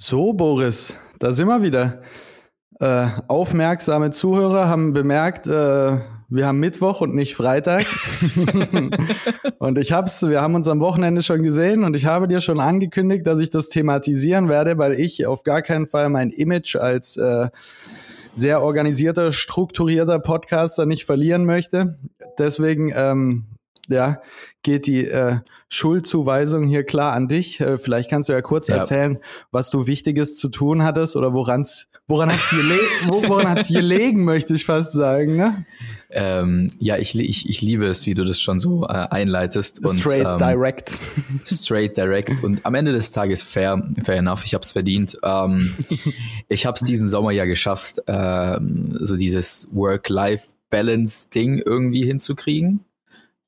So, Boris, da sind wir wieder. Äh, aufmerksame Zuhörer haben bemerkt, äh, wir haben Mittwoch und nicht Freitag. und ich hab's, wir haben uns am Wochenende schon gesehen und ich habe dir schon angekündigt, dass ich das thematisieren werde, weil ich auf gar keinen Fall mein Image als äh, sehr organisierter, strukturierter Podcaster nicht verlieren möchte. Deswegen ähm, ja, geht die äh, Schuldzuweisung hier klar an dich. Äh, vielleicht kannst du ja kurz ja. erzählen, was du Wichtiges zu tun hattest oder woran's, woran hat's gele woran hat's gelegen, möchte ich fast sagen. Ne? Ähm, ja, ich, ich, ich liebe es, wie du das schon so äh, einleitest. Und, straight ähm, direct. Straight direct. Und am Ende des Tages fair, fair enough. Ich habe es verdient. Ähm, ich habe es diesen Sommer ja geschafft, ähm, so dieses Work-Life-Balance-Ding irgendwie hinzukriegen.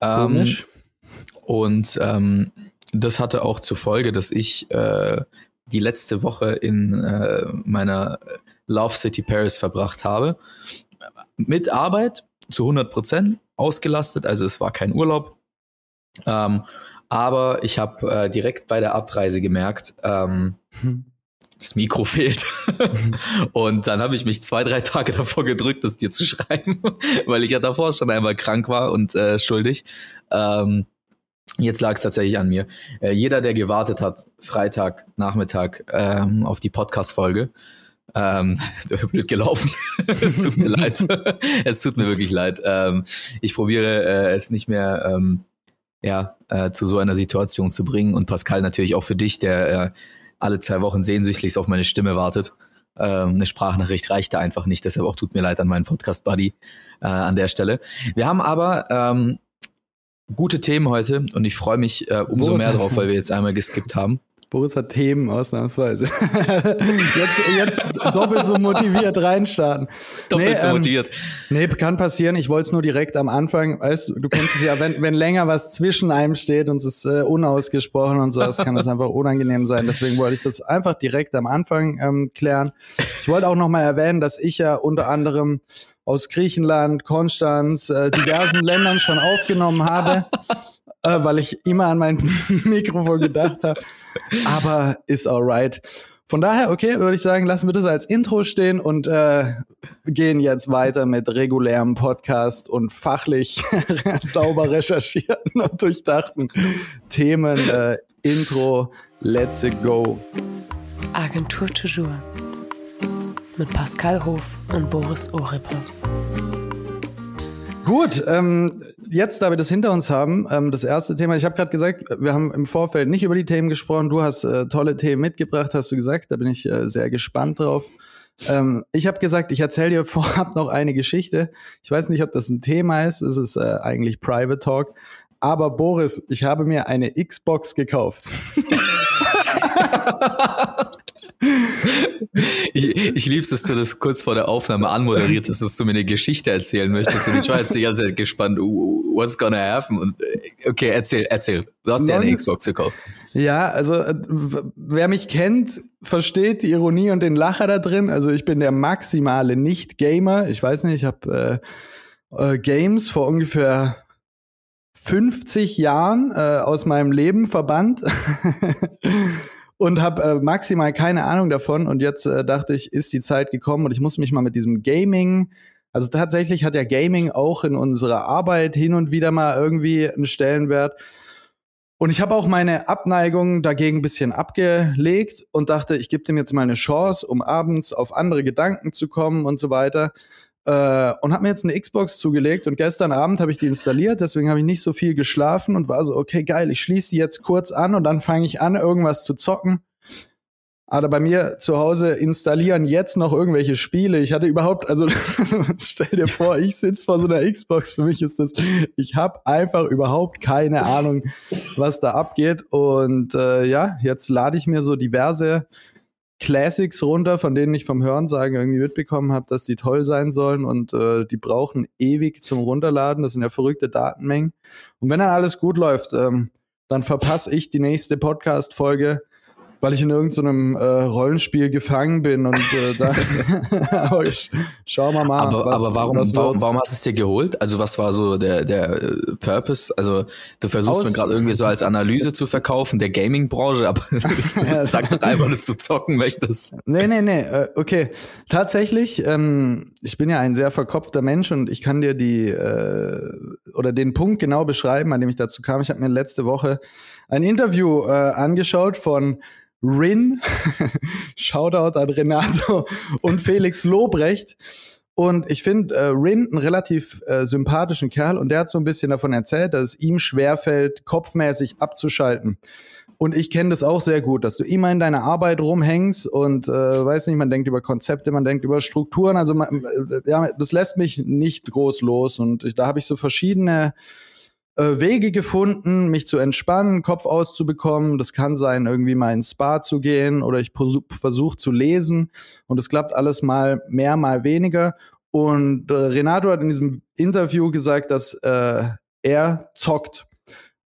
Ähm, und ähm, das hatte auch zur Folge, dass ich äh, die letzte Woche in äh, meiner Love City Paris verbracht habe. Mit Arbeit zu 100 Prozent ausgelastet, also es war kein Urlaub. Ähm, aber ich habe äh, direkt bei der Abreise gemerkt, ähm, hm das Mikro fehlt. und dann habe ich mich zwei, drei Tage davor gedrückt, das dir zu schreiben, weil ich ja davor schon einmal krank war und äh, schuldig. Ähm, jetzt lag es tatsächlich an mir. Äh, jeder, der gewartet hat, Freitag, Nachmittag ähm, auf die Podcast-Folge, ähm, blöd gelaufen. es tut mir leid. es tut mir wirklich leid. Ähm, ich probiere äh, es nicht mehr ähm, ja, äh, zu so einer Situation zu bringen. Und Pascal natürlich auch für dich, der äh, alle zwei Wochen sehnsüchtig auf meine Stimme wartet. Ähm, eine Sprachnachricht reichte einfach nicht, deshalb auch tut mir leid an meinen Podcast-Buddy äh, an der Stelle. Wir haben aber ähm, gute Themen heute und ich freue mich äh, umso mehr drauf, weil wir jetzt einmal geskippt haben. Boris hat Themen ausnahmsweise. jetzt, jetzt doppelt so motiviert reinstarten. Doppelt nee, so ähm, motiviert. Nee, kann passieren. Ich wollte es nur direkt am Anfang. Weißt du, du kennst es ja, wenn, wenn länger was zwischen einem steht und es ist äh, unausgesprochen und so, das kann das einfach unangenehm sein. Deswegen wollte ich das einfach direkt am Anfang ähm, klären. Ich wollte auch noch mal erwähnen, dass ich ja unter anderem aus Griechenland, Konstanz, äh, diversen Ländern schon aufgenommen habe äh, weil ich immer an mein Mikrofon gedacht habe. Aber ist alright. Von daher, okay, würde ich sagen, lassen wir das als Intro stehen und äh, gehen jetzt weiter mit regulärem Podcast und fachlich sauber recherchierten und durchdachten Themen. Äh, Intro, let's go. Agentur Toujours mit Pascal Hof und Boris Ohrippe. Gut, ähm, jetzt, da wir das hinter uns haben, ähm, das erste Thema, ich habe gerade gesagt, wir haben im Vorfeld nicht über die Themen gesprochen. Du hast äh, tolle Themen mitgebracht, hast du gesagt. Da bin ich äh, sehr gespannt drauf. Ähm, ich habe gesagt, ich erzähle dir vorab noch eine Geschichte. Ich weiß nicht, ob das ein Thema ist. Es ist äh, eigentlich Private Talk. Aber Boris, ich habe mir eine Xbox gekauft. ich, ich lieb's, dass du das kurz vor der Aufnahme anmoderiert hast, dass du mir eine Geschichte erzählen möchtest. Und ich war jetzt die ganze Zeit gespannt, what's gonna happen? Und äh, okay, erzähl, erzähl. Du hast dir eine Xbox gekauft. Ja, also äh, wer mich kennt, versteht die Ironie und den Lacher da drin. Also ich bin der maximale Nicht-Gamer. Ich weiß nicht, ich habe äh, äh, Games vor ungefähr 50 Jahren äh, aus meinem Leben verbannt. und habe äh, maximal keine Ahnung davon. Und jetzt äh, dachte ich, ist die Zeit gekommen und ich muss mich mal mit diesem Gaming. Also tatsächlich hat ja Gaming auch in unserer Arbeit hin und wieder mal irgendwie einen Stellenwert. Und ich habe auch meine Abneigung dagegen ein bisschen abgelegt und dachte, ich gebe dem jetzt mal eine Chance, um abends auf andere Gedanken zu kommen und so weiter. Äh, und habe mir jetzt eine Xbox zugelegt und gestern Abend habe ich die installiert, deswegen habe ich nicht so viel geschlafen und war so, okay, geil, ich schließe die jetzt kurz an und dann fange ich an, irgendwas zu zocken. Aber bei mir zu Hause installieren jetzt noch irgendwelche Spiele. Ich hatte überhaupt, also stell dir vor, ich sitze vor so einer Xbox. Für mich ist das, ich habe einfach überhaupt keine Ahnung, was da abgeht. Und äh, ja, jetzt lade ich mir so diverse Classics runter, von denen ich vom Hörensagen irgendwie mitbekommen habe, dass die toll sein sollen und äh, die brauchen ewig zum Runterladen. Das sind ja verrückte Datenmengen. Und wenn dann alles gut läuft, ähm, dann verpasse ich die nächste Podcast-Folge weil ich in irgendeinem äh, Rollenspiel gefangen bin und äh, da aber ich, schauen wir mal. Aber, was, aber warum, warum, warum hast du es dir geholt? Also was war so der, der äh, Purpose? Also du versuchst Aus- mir gerade irgendwie so als Analyse zu verkaufen der Gaming-Branche, aber sag doch einfach, dass du zocken möchtest. Nee, nee, nee, äh, okay. Tatsächlich, ähm, ich bin ja ein sehr verkopfter Mensch und ich kann dir die äh, oder den Punkt genau beschreiben, an dem ich dazu kam. Ich habe mir letzte Woche ein Interview äh, angeschaut von Rin, Shoutout an Renato und Felix Lobrecht. Und ich finde äh, Rin einen relativ äh, sympathischen Kerl und der hat so ein bisschen davon erzählt, dass es ihm schwerfällt, kopfmäßig abzuschalten. Und ich kenne das auch sehr gut, dass du immer in deiner Arbeit rumhängst und äh, weiß nicht, man denkt über Konzepte, man denkt über Strukturen. Also man, äh, ja, das lässt mich nicht groß los. Und ich, da habe ich so verschiedene Wege gefunden, mich zu entspannen, Kopf auszubekommen. Das kann sein, irgendwie mal ins Spa zu gehen oder ich versuche zu lesen. Und es klappt alles mal mehr, mal weniger. Und äh, Renato hat in diesem Interview gesagt, dass äh, er zockt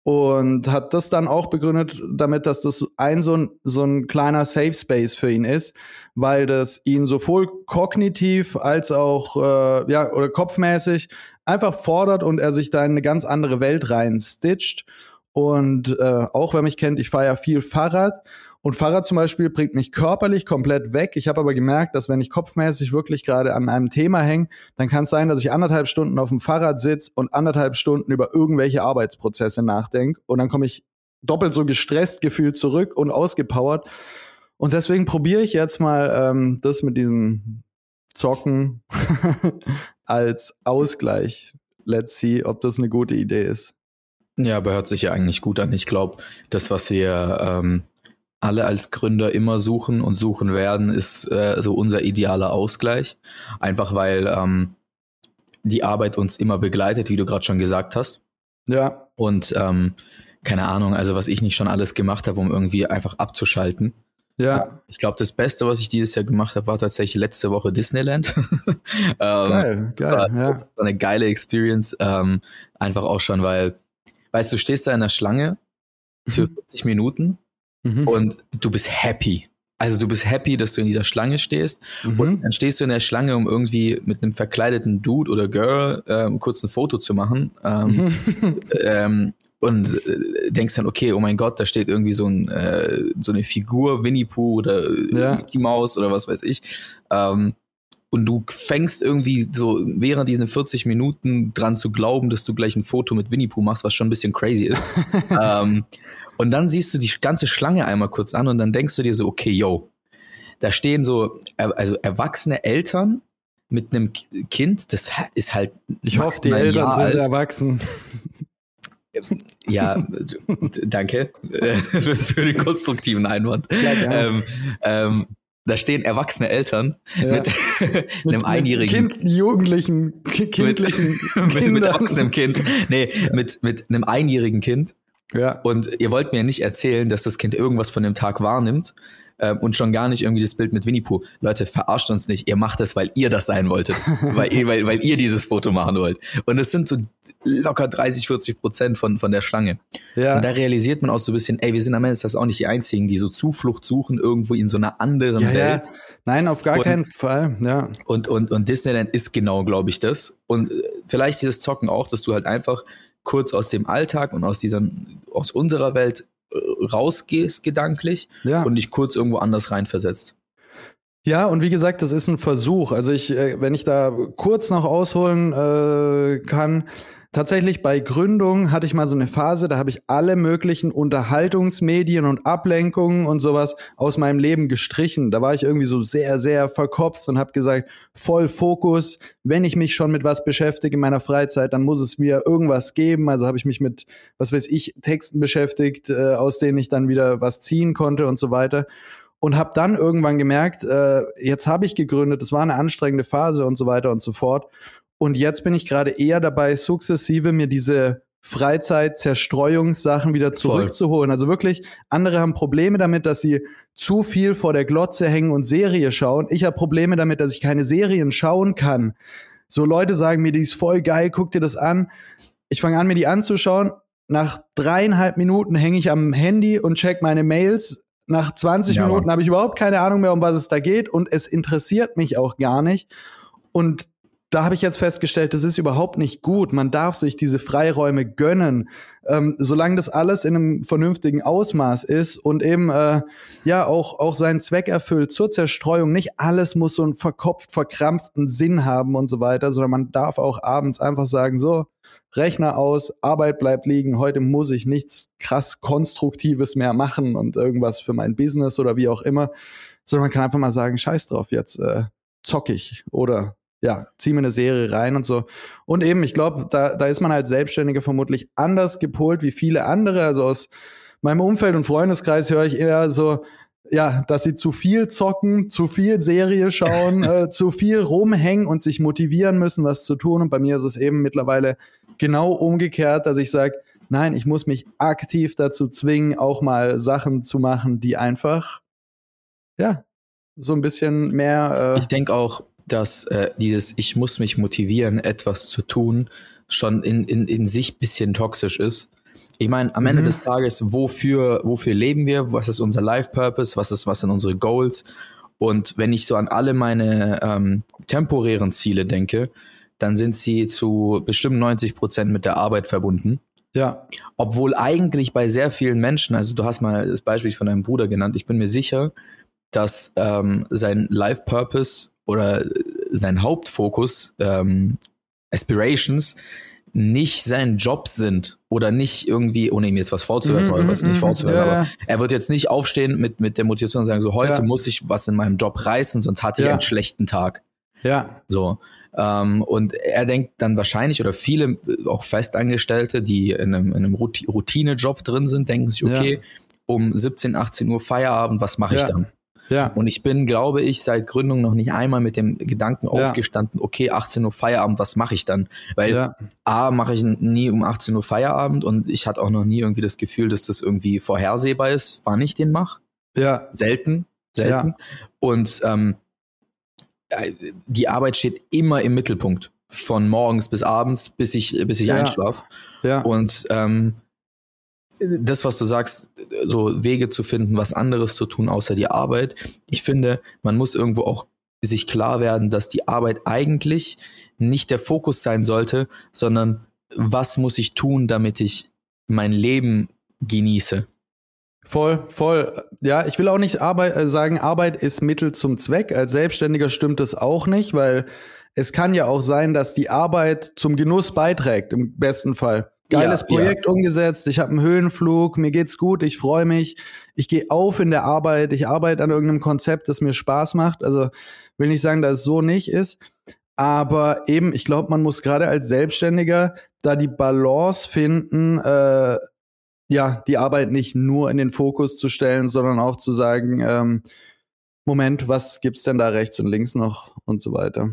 und hat das dann auch begründet damit, dass das ein so ein, so ein kleiner Safe Space für ihn ist, weil das ihn sowohl kognitiv als auch äh, ja oder kopfmäßig einfach fordert und er sich da in eine ganz andere Welt rein stitcht. Und äh, auch wer mich kennt, ich fahre ja viel Fahrrad und Fahrrad zum Beispiel bringt mich körperlich komplett weg. Ich habe aber gemerkt, dass wenn ich kopfmäßig wirklich gerade an einem Thema hänge, dann kann es sein, dass ich anderthalb Stunden auf dem Fahrrad sitze und anderthalb Stunden über irgendwelche Arbeitsprozesse nachdenke. Und dann komme ich doppelt so gestresst gefühlt zurück und ausgepowert. Und deswegen probiere ich jetzt mal ähm, das mit diesem Zocken als Ausgleich. Let's see, ob das eine gute Idee ist. Ja, aber hört sich ja eigentlich gut an. Ich glaube, das, was wir ähm, alle als Gründer immer suchen und suchen werden, ist äh, so unser idealer Ausgleich. Einfach weil ähm, die Arbeit uns immer begleitet, wie du gerade schon gesagt hast. Ja, Und ähm, keine Ahnung, also was ich nicht schon alles gemacht habe, um irgendwie einfach abzuschalten. Ja. Ich glaube, das Beste, was ich dieses Jahr gemacht habe, war tatsächlich letzte Woche Disneyland. ähm, Geil, das geil, war, ja. das war eine geile Experience. Ähm, einfach auch schon, weil, weißt du, du stehst da in der Schlange für 40 Minuten Mhm. und du bist happy. Also du bist happy, dass du in dieser Schlange stehst und Mhm. dann stehst du in der Schlange, um irgendwie mit einem verkleideten Dude oder Girl ähm, kurz ein Foto zu machen ähm, Mhm. ähm, und äh, denkst dann, okay, oh mein Gott, da steht irgendwie so, ein, äh, so eine Figur, Winnie Pooh oder äh, Ja. Mickey Mouse oder was weiß ich. Ähm, und du fängst irgendwie so während diesen 40 Minuten dran zu glauben, dass du gleich ein Foto mit Winnie Pooh machst, was schon ein bisschen crazy ist. ähm, und dann siehst du die ganze Schlange einmal kurz an und dann denkst du dir so, okay, yo, da stehen so, er- also erwachsene Eltern mit einem Kind, das ist halt. Ich hoffe, die Eltern Jahr sind alt. erwachsen. Ja, danke äh, für den konstruktiven Einwand. Ja, ähm, ähm, da stehen erwachsene Eltern Ja. mit, einem einjährigen Kind, Jugendlichen, ki- kindlichen mit, mit Kindern. erwachsenem Kind. Nee, mit, mit einem einjährigen Kind. Ja. Und ihr wollt mir nicht erzählen, dass das Kind irgendwas von dem Tag wahrnimmt ähm, und schon gar nicht irgendwie das Bild mit Winnie Pooh. Leute, verarscht uns nicht. Ihr macht das, weil ihr das sein wolltet. weil, ihr, weil, weil ihr dieses Foto machen wollt. Und es sind so locker 30, 40 Prozent von, von der Schlange. Ja. Und da realisiert man auch so ein bisschen, ey, wir sind am Ende des Tages auch nicht die Einzigen, die so Zuflucht suchen irgendwo in so einer anderen ja, ja. Welt. Nein, auf gar Und- keinen Fall. Ja. Und, und, und Disneyland ist genau, glaube ich, das. Und äh, vielleicht dieses Zocken auch, dass du halt einfach kurz aus dem Alltag und aus dieser, aus unserer Welt rausgehst, gedanklich, Ja. und dich kurz irgendwo anders reinversetzt. Ja, und wie gesagt, das ist ein Versuch. Also ich, äh, wenn ich da kurz noch ausholen äh, kann, tatsächlich bei Gründung hatte ich mal so eine Phase, da habe ich alle möglichen Unterhaltungsmedien und Ablenkungen und sowas aus meinem Leben gestrichen. Da war ich irgendwie so sehr, sehr verkopft und habe gesagt, voll Fokus, wenn ich mich schon mit was beschäftige in meiner Freizeit, dann muss es mir irgendwas geben. Also habe ich mich mit, was weiß ich, Texten beschäftigt, äh, aus denen ich dann wieder was ziehen konnte und so weiter und habe dann irgendwann gemerkt, äh, jetzt habe ich gegründet, es war eine anstrengende Phase und so weiter und so fort. Und jetzt bin ich gerade eher dabei, sukzessive mir diese Freizeit-Zerstreuungssachen wieder Voll. zurückzuholen. Also wirklich, andere haben Probleme damit, dass sie zu viel vor der Glotze hängen und Serie schauen. Ich habe Probleme damit, dass ich keine Serien schauen kann. So Leute sagen mir, die ist voll geil, guck dir das an. Ich fange an, mir die anzuschauen. Nach dreieinhalb Minuten hänge ich am Handy und check meine Mails. nach 20 Ja, Minuten habe ich überhaupt keine Ahnung mehr, um was es da geht und es interessiert mich auch gar nicht. Und da habe ich jetzt festgestellt, das ist überhaupt nicht gut. Man darf sich diese Freiräume gönnen, ähm, solange das alles in einem vernünftigen Ausmaß ist und eben äh, ja auch auch seinen Zweck erfüllt zur Zerstreuung. Nicht alles muss so einen verkopft, verkrampften Sinn haben und so weiter, sondern man darf auch abends einfach sagen, so Rechner aus, Arbeit bleibt liegen. Heute muss ich nichts krass konstruktives mehr machen und irgendwas für mein Business oder wie auch immer, sondern man kann einfach mal sagen, Scheiß drauf, jetzt äh, zock ich oder ja, zieh mir eine Serie rein und so. Und eben, ich glaube, da, da ist man als Selbstständiger vermutlich anders gepolt wie viele andere. Also aus meinem Umfeld und Freundeskreis höre ich eher so, ja, dass sie zu viel zocken, zu viel Serie schauen, äh, zu viel rumhängen und sich motivieren müssen, was zu tun. Und bei mir ist es eben mittlerweile genau umgekehrt, dass ich sage, nein, ich muss mich aktiv dazu zwingen, auch mal Sachen zu machen, die einfach, ja, so ein bisschen mehr. Äh, Ich denke auch, dass äh, dieses Ich muss mich motivieren, etwas zu tun, schon in, in, in sich bisschen toxisch ist. Ich meine, am Ende Mhm. des Tages, wofür, wofür leben wir? Was ist unser Life-Purpose? Was, ist, was sind unsere Goals? Und wenn ich so an alle meine ähm, temporären Ziele denke, dann sind sie zu bestimmt 90 Prozent mit der Arbeit verbunden. ja, Obwohl eigentlich bei sehr vielen Menschen, also du hast mal das Beispiel von deinem Bruder genannt, ich bin mir sicher, dass ähm, sein Life Purpose oder äh, sein Hauptfokus, ähm, Aspirations, nicht sein Job sind oder nicht irgendwie, ohne ihm jetzt was vorzuwerfen Mhm, oder was mhm, nicht mhm. vorzuwerfen, Ja, aber ja. er wird jetzt nicht aufstehen mit, mit der Motivation und sagen, so heute Ja. muss ich was in meinem Job reißen, sonst hatte ich Ja. einen schlechten Tag. ja, So. Ähm, und er denkt dann wahrscheinlich, oder viele äh, auch Festangestellte, die in einem, in einem Routi- Routinejob drin sind, denken sich, Ja. okay, um 17, 18 Uhr Feierabend, was mache ich Ja. dann? Ja, Und ich bin, glaube ich, seit Gründung noch nicht einmal mit dem Gedanken Ja. aufgestanden, okay, 18 Uhr Feierabend, was mache ich dann? Weil ja, A, mache ich nie um 18 Uhr Feierabend und ich hatte auch noch nie irgendwie das Gefühl, dass das irgendwie vorhersehbar ist, wann ich den mache. ja, Selten, selten. Und ähm, äh, die Arbeit steht immer im Mittelpunkt. Von morgens bis abends, bis ich, bis ich einschlafe. ja, Und ähm, das, was du sagst, so Wege zu finden, was anderes zu tun außer die Arbeit. Ich finde, man muss irgendwo auch sich klar werden, dass die Arbeit eigentlich nicht der Fokus sein sollte, sondern was muss ich tun, damit ich mein Leben genieße. Voll, voll. Ja, ich will auch nicht Arbeit, äh, sagen, Arbeit ist Mittel zum Zweck. Als Selbstständiger stimmt das auch nicht, weil es kann ja auch sein, dass die Arbeit zum Genuss beiträgt, im besten Fall. Geiles Ja, Projekt umgesetzt, ich habe einen Höhenflug, mir geht's gut, ich freue mich, ich gehe auf in der Arbeit, ich arbeite an irgendeinem Konzept, das mir Spaß macht. Also will nicht sagen, dass es so nicht ist. Aber eben, ich glaube, man muss gerade als Selbstständiger da die Balance finden, äh, ja, die Arbeit nicht nur in den Fokus zu stellen, sondern auch zu sagen, ähm, Moment, was gibt's denn da rechts und links noch und so weiter.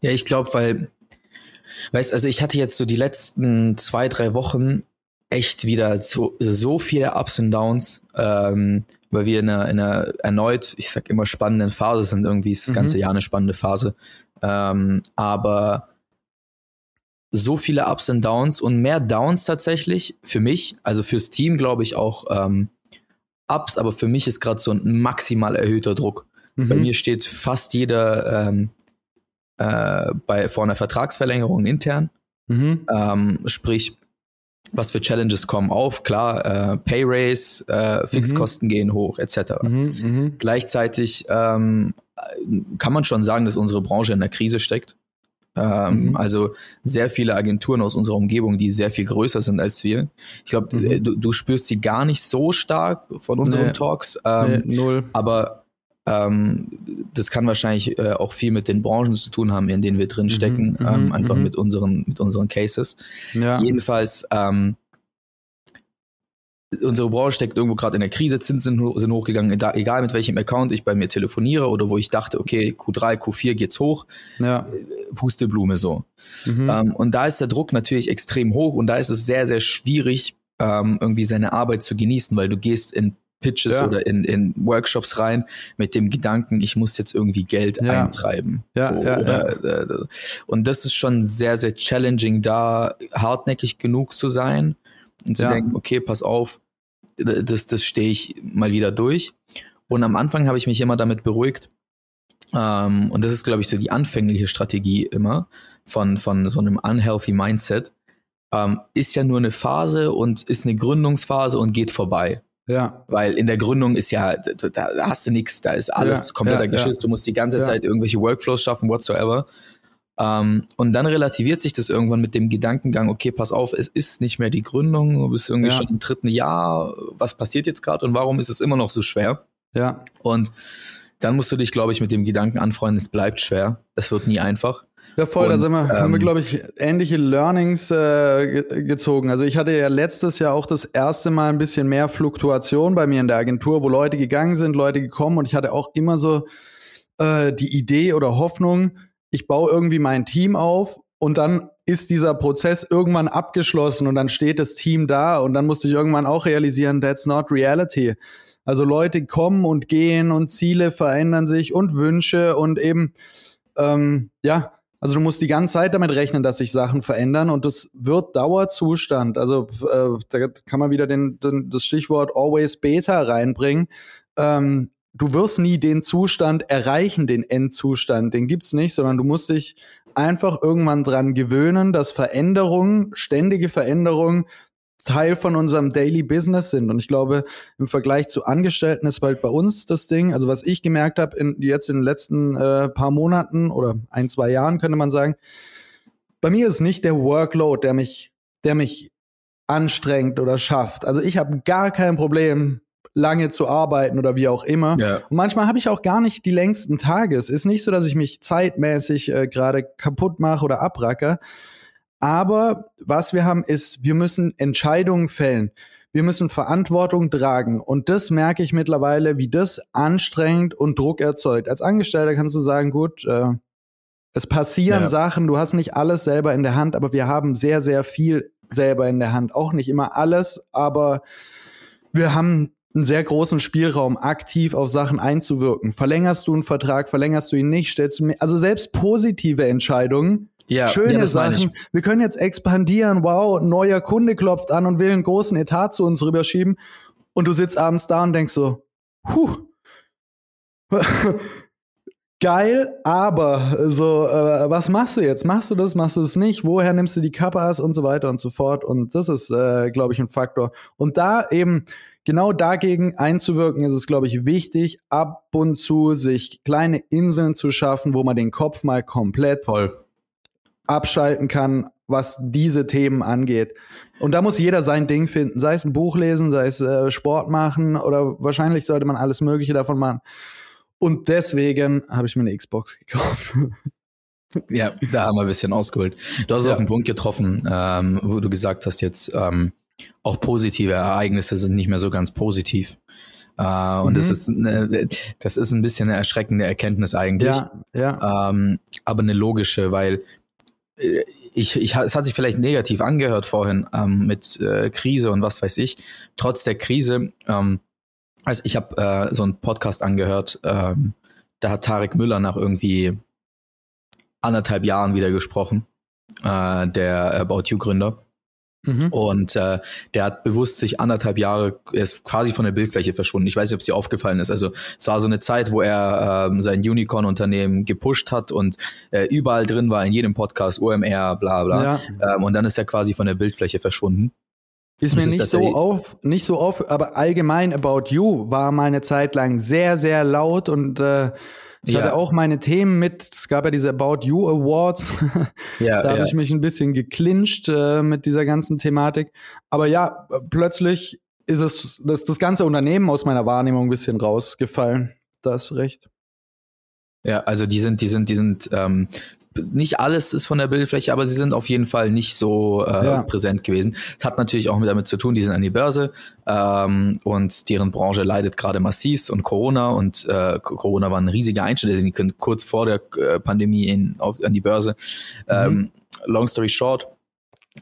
Ja, ich glaube, weil, weißt, also ich hatte jetzt so die letzten zwei, drei Wochen echt wieder so, so viele Ups und Downs, ähm, weil wir in einer, in einer erneut, ich sag immer spannenden Phase sind. Irgendwie ist das Mhm. ganze Jahr eine spannende Phase. Ähm, aber so viele Ups und Downs und mehr Downs tatsächlich für mich, also fürs Team glaube ich auch ähm, Ups, aber für mich ist gerade so ein maximal erhöhter Druck. Bei Mhm. mir steht fast jeder ähm, äh, bei, vor einer Vertragsverlängerung intern. Mhm. Ähm, sprich, was für Challenges kommen auf? Klar, äh, Pay Raise, äh, Fixkosten gehen hoch, etc. Mhm. Mhm. Gleichzeitig ähm, kann man schon sagen, dass unsere Branche in der Krise steckt. Ähm, Mhm. Also sehr viele Agenturen aus unserer Umgebung, die sehr viel größer sind als wir. Ich glaube, Mhm. du, du spürst sie gar nicht so stark von unseren Nee. Talks. Ähm, Nee, null. aber ähm, das kann wahrscheinlich äh, auch viel mit den Branchen zu tun haben, in denen wir drin stecken, Mhm, ähm, mhm, einfach mhm. mit unseren mit unseren Cases. Ja. Jedenfalls ähm, unsere Branche steckt irgendwo gerade in der Krise, Zinsen sind, ho- sind hochgegangen, egal mit welchem Account ich bei mir telefoniere oder wo ich dachte, okay, Q3, Q4 geht's hoch, Ja. Pusteblume so. Mhm. Ähm, und da ist der Druck natürlich extrem hoch und da ist es sehr, sehr schwierig, ähm, irgendwie seine Arbeit zu genießen, weil du gehst in Pitches Ja. oder in, in Workshops rein mit dem Gedanken, ich muss jetzt irgendwie Geld Ja. eintreiben. Ja, so, ja, oder, Äh, und das ist schon sehr, sehr challenging, da hartnäckig genug zu sein und zu Ja. denken, okay, pass auf, das, das stehe ich mal wieder durch. Und am Anfang habe ich mich immer damit beruhigt. Ähm, und das ist, glaube ich, so die anfängliche Strategie immer von, von so einem unhealthy Mindset. Ähm, ist ja nur eine Phase und ist eine Gründungsphase und geht vorbei. Ja. Weil in der Gründung ist ja, da, da hast du nichts, da ist alles Ja, kompletter ja, Geschiss, ja. du musst die ganze. Zeit irgendwelche Workflows schaffen, whatsoever. Ähm, und dann relativiert sich das irgendwann mit dem Gedankengang, okay, pass auf, es ist nicht mehr die Gründung, du bist irgendwie schon im dritten Jahr, was passiert jetzt gerade und warum ist es immer noch so schwer? Ja. Und dann musst du dich, glaube ich, mit dem Gedanken anfreunden, es bleibt schwer, es wird nie einfach. Ja, voll, da Und, sind wir, haben wir, ähm, glaube ich, ähnliche Learnings äh, ge gezogen. Also ich hatte ja letztes Jahr auch das erste Mal ein bisschen mehr Fluktuation bei mir in der Agentur, wo Leute gegangen sind, Leute gekommen und ich hatte auch immer so äh, die Idee oder Hoffnung, ich baue irgendwie mein Team auf und dann ist dieser Prozess irgendwann abgeschlossen und dann steht das Team da und dann musste ich irgendwann auch realisieren, that's not reality. Also Leute kommen und gehen und Ziele verändern sich und Wünsche und eben ähm, ja, also du musst die ganze Zeit damit rechnen, dass sich Sachen verändern und das wird Dauerzustand. Also äh, da kann man wieder den, den, das Stichwort Always Beta reinbringen. Ähm, du wirst nie den Zustand erreichen, den Endzustand, den gibt's nicht, sondern du musst dich einfach irgendwann dran gewöhnen, dass Veränderungen, ständige Veränderungen Teil von unserem Daily Business sind. Und ich glaube, im Vergleich zu Angestellten ist halt bei uns das Ding, also was ich gemerkt habe in, jetzt in den letzten äh, paar Monaten oder ein, zwei Jahren, könnte man sagen, bei mir ist nicht der Workload, der mich, der mich anstrengt oder schafft. Also ich habe gar kein Problem, lange zu arbeiten oder wie auch immer. Ja. Und manchmal habe ich auch gar nicht die längsten Tage. Es ist nicht so, dass ich mich zeitmäßig äh, gerade kaputt mache oder abracker. Aber was wir haben, ist, wir müssen Entscheidungen fällen. Wir müssen Verantwortung tragen. Und das merke ich mittlerweile, wie das anstrengend und Druck erzeugt. Als Angestellter kannst du sagen, gut, äh, es passieren Ja. Sachen, du hast nicht alles selber in der Hand, aber wir haben sehr, sehr viel selber in der Hand. Auch nicht immer alles, aber wir haben einen sehr großen Spielraum, aktiv auf Sachen einzuwirken. Verlängerst du einen Vertrag, verlängerst du ihn nicht, stellst du mir, also selbst positive Entscheidungen, Ja, schöne ja. Sachen. Wir können jetzt expandieren, wow, neuer Kunde klopft an und will einen großen Etat zu uns rüberschieben und du sitzt abends da und denkst so, puh, geil, aber so, äh, was machst du jetzt? Machst du das, machst du es nicht? Woher nimmst du die Kappas und so weiter und so fort? Und das ist, äh, glaube ich, ein Faktor. Und da eben genau dagegen einzuwirken, ist es, glaube ich, wichtig, ab und zu sich kleine Inseln zu schaffen, wo man den Kopf mal komplett Voll. Abschalten kann, was diese Themen angeht. Und da muss jeder sein Ding finden, sei es ein Buch lesen, sei es äh, Sport machen oder wahrscheinlich sollte man alles Mögliche davon machen. Und deswegen habe ich mir eine Xbox gekauft. Ja, da haben wir ein bisschen ausgeholt. Du hast es Ja. auf den Punkt getroffen, ähm, wo du gesagt hast jetzt, ähm, auch positive Ereignisse sind nicht mehr so ganz positiv. Äh, und das Mhm. ist eine, das ist ein bisschen eine erschreckende Erkenntnis eigentlich. ja, ja, ähm, aber eine logische, weil ich, ich, es hat sich vielleicht negativ angehört vorhin ähm, mit äh, Krise und was weiß ich. Trotz der Krise, ähm, also ich habe äh, so einen Podcast angehört, ähm, da hat Tarek Müller nach irgendwie anderthalb Jahren wieder gesprochen, äh, der About You Gründer. Mhm. Und äh, der hat bewusst sich anderthalb Jahre, er ist quasi von der Bildfläche verschwunden. Ich weiß nicht, ob es dir aufgefallen ist. Also es war so eine Zeit, wo er ähm, sein Unicorn-Unternehmen gepusht hat und äh, überall drin war, in jedem Podcast, OMR, bla bla. ja. Ähm, und dann ist er quasi von der Bildfläche verschwunden. Ist mir ist nicht so auf, nicht so auf, aber allgemein About You war meine Zeit lang sehr, sehr laut und äh, ich Ja. hatte auch meine Themen mit. Es gab ja diese About You Awards. Ja, da habe ja. ich mich ein bisschen geclincht äh, mit dieser ganzen Thematik. Aber ja, plötzlich ist es das, das ganze Unternehmen aus meiner Wahrnehmung ein bisschen rausgefallen. Da hast du recht. Ja, also die sind, die sind, die sind, ähm, nicht alles ist von der Bildfläche, aber sie sind auf jeden Fall nicht so äh, Ja. präsent gewesen. Es hat natürlich auch mit damit zu tun, die sind an die Börse ähm, und deren Branche leidet gerade massivst und Corona und äh, Corona war ein riesiger Einschnitt, sie können kurz vor der äh, Pandemie in, auf, an die Börse. Ähm, long story short,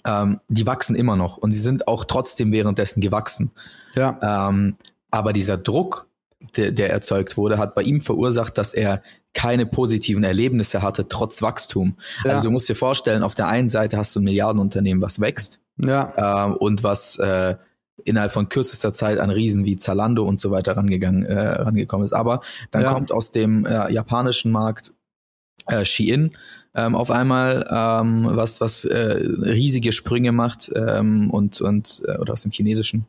ähm, die wachsen immer noch und sie sind auch trotzdem währenddessen gewachsen. Ja, Ähm, aber dieser Druck, der, der erzeugt wurde, hat bei ihm verursacht, dass er keine positiven Erlebnisse hatte, trotz Wachstum. Ja. Also du musst dir vorstellen, auf der einen Seite hast du ein Milliardenunternehmen, was wächst ja, ähm, und was äh, innerhalb von kürzester Zeit an Riesen wie Zalando und so weiter rangegangen, äh, rangekommen ist. Aber dann Ja. kommt aus dem äh, japanischen Markt äh, Shein ähm, auf einmal, ähm, was, was äh, riesige Sprünge macht ähm, und, und äh, oder aus dem chinesischen,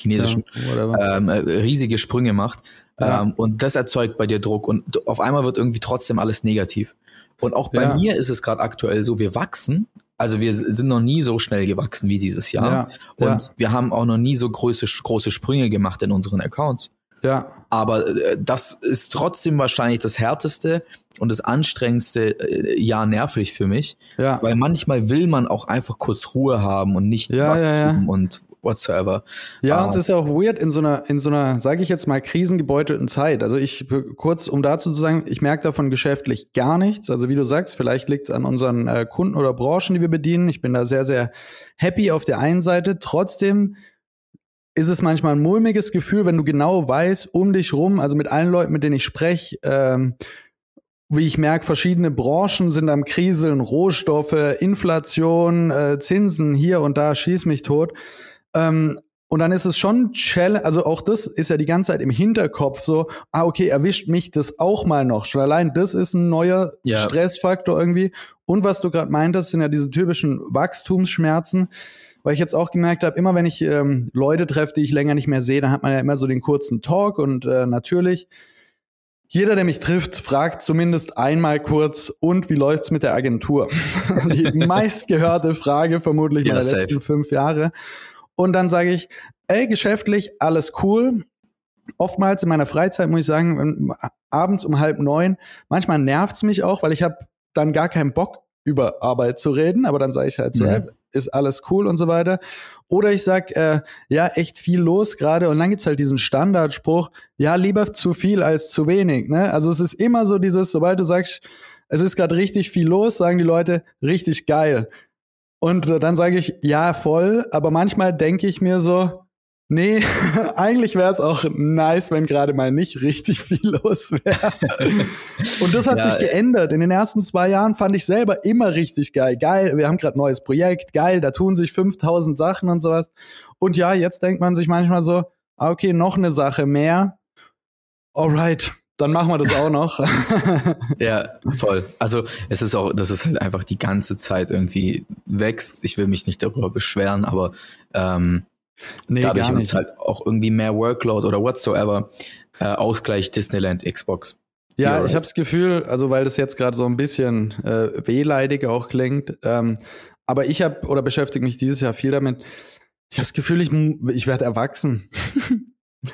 chinesischen Ja, ähm, äh, riesige Sprünge macht. Ja. Ähm, und das erzeugt bei dir Druck und auf einmal wird irgendwie trotzdem alles negativ. Und auch bei Ja. mir ist es gerade aktuell so, wir wachsen. Also wir sind noch nie so schnell gewachsen wie dieses Jahr. Ja, Und wir haben auch noch nie so große, große Sprünge gemacht in unseren Accounts. ja, Aber äh, das ist trotzdem wahrscheinlich das härteste und das anstrengendste äh, Jahr nervlich für mich. ja. Weil manchmal will man auch einfach kurz Ruhe haben und nicht Ja, ja, ja. und whatsoever. Ja, und es ist ja auch weird in so einer, in so einer, sage ich jetzt mal, krisengebeutelten Zeit. Also ich, kurz um dazu zu sagen, ich merke davon geschäftlich gar nichts. Also wie du sagst, vielleicht liegt es an unseren äh, Kunden oder Branchen, die wir bedienen. Ich bin da sehr, sehr happy auf der einen Seite. Trotzdem ist es manchmal ein mulmiges Gefühl, wenn du genau weißt, um dich rum, also mit allen Leuten, mit denen ich spreche, ähm, wie ich merke, verschiedene Branchen sind am Kriseln, Rohstoffe, Inflation, äh, Zinsen hier und da, schieß mich tot. Ähm, und dann ist es schon Challenge, also auch das ist ja die ganze Zeit im Hinterkopf so, ah, okay, erwischt mich das auch mal noch. Schon allein das ist ein neuer Ja. Stressfaktor irgendwie. Und was du gerade meintest, sind ja diese typischen Wachstumsschmerzen. Weil ich jetzt auch gemerkt habe, immer wenn ich ähm, Leute treffe, die ich länger nicht mehr sehe, dann hat man ja immer so den kurzen Talk und äh, natürlich jeder, der mich trifft, fragt zumindest einmal kurz, und wie läuft's mit der Agentur? Die meistgehörte Frage vermutlich Ja, meiner letzten fünf Jahre. Und dann sage ich, ey, geschäftlich, alles cool. Oftmals in meiner Freizeit muss ich sagen, wenn- abends um halb neun, manchmal nervt's mich auch, weil ich habe dann gar keinen Bock, über Arbeit zu reden, aber dann sage ich halt so, ey, ist alles cool und so weiter. Oder ich sag, äh, ja, echt viel los gerade. Und dann gibt's halt diesen Standardspruch, ja, lieber zu viel als zu wenig. Ne? Also es ist immer so dieses, sobald du sagst, es ist gerade richtig viel los, sagen die Leute, richtig geil. Und dann sage ich, ja, voll, aber manchmal denke ich mir so, nee, eigentlich wäre es auch nice, wenn gerade mal nicht richtig viel los wäre. Und das hat Ja, sich geändert. In den ersten zwei Jahren fand ich selber immer richtig geil. Geil, wir haben gerade ein neues Projekt, geil, da tun sich 5000 Sachen und sowas. Und ja, jetzt denkt man sich manchmal so, ah, okay, noch eine Sache mehr. Alright, dann machen wir das auch noch. Ja, voll. Also es ist auch, dass es halt einfach die ganze Zeit irgendwie wächst. Ich will mich nicht darüber beschweren, aber ähm, nee, dadurch es halt auch irgendwie mehr Workload oder whatsoever. Äh, Ausgleich Disneyland Xbox. Ja, Ja, ich habe das Gefühl, also weil das jetzt gerade so ein bisschen äh, wehleidig auch klingt, ähm, aber ich habe oder beschäftige mich dieses Jahr viel damit. Ich habe das Gefühl, ich, ich werde erwachsen.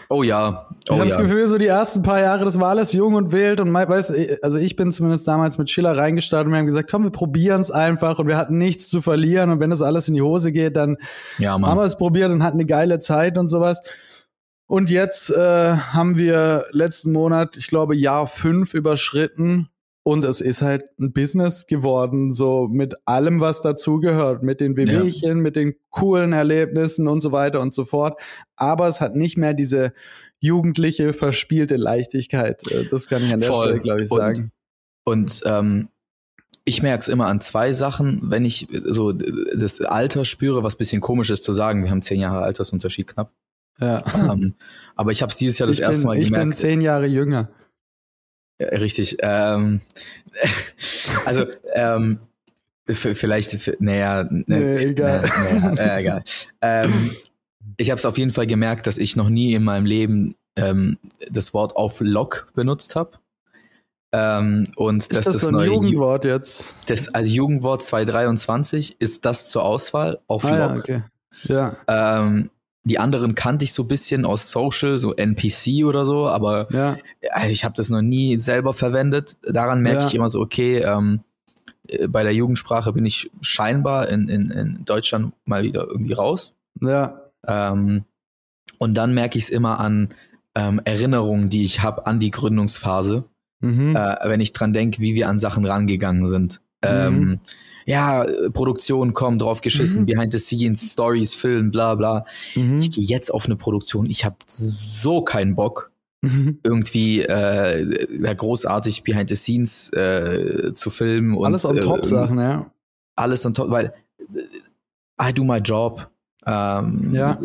Oh ja, Ich oh habe ja. das Gefühl, so die ersten paar Jahre, das war alles jung und wild und weiß, also ich bin zumindest damals mit Schiller reingestartet und wir haben gesagt, komm, wir probieren es einfach und wir hatten nichts zu verlieren und wenn das alles in die Hose geht, dann ja, haben wir es probiert und hatten eine geile Zeit und sowas. Und jetzt äh, haben wir letzten Monat, ich glaube, Jahr fünf überschritten und es ist halt ein Business geworden, so mit allem, was dazugehört, mit den Wehwehchen, mit den coolen Erlebnissen und so weiter und so fort. Aber es hat nicht mehr diese jugendliche, verspielte Leichtigkeit. Äh, Das kann ich an der Voll. Stelle, glaube ich, Und- sagen. Und ähm, ich merke es immer an zwei Sachen, wenn ich so das Alter spüre, was bisschen komisch ist zu sagen. Wir haben zehn Jahre Altersunterschied knapp. Ja. ähm, aber ich habe es dieses Jahr das ich erste bin, Mal ich bin gemerkt. zehn Jahre jünger. Ja, richtig. Ähm, also, ähm, vielleicht, naja, ne, Nee, egal. Nee, nee, äh, egal. Ähm, ich habe es auf jeden Fall gemerkt, dass ich noch nie in meinem Leben ähm, das Wort auf Lock benutzt habe. Ähm, und Ist das, das, so ein neue Ju- Jugendwort jetzt? das also Jugendwort 223 ist das zur Auswahl auf Ah, ja, Lock. okay. Ja, ähm, die anderen kannte ich so ein bisschen aus Social, so NPC oder so, aber ja. also ich habe das noch nie selber verwendet. Daran merke Ja. ich immer so, okay, ähm, äh, bei der Jugendsprache bin ich scheinbar in, in, in Deutschland mal wieder irgendwie raus. Ja, Ähm, und dann merke ich es immer an ähm, Erinnerungen, die ich habe an die Gründungsphase, mhm. äh, wenn ich dran denke, wie wir an Sachen rangegangen sind. Ähm, ja, äh, Produktion kommen, drauf geschissen, Mhm. behind the scenes, Stories, Film, bla bla. mhm. Ich gehe jetzt auf eine Produktion, ich habe so keinen Bock, Mhm. irgendwie äh, großartig behind the scenes äh, zu filmen und Alles on äh, top Sachen, ja. alles on top, weil äh, I do my job. Ähm, Ja.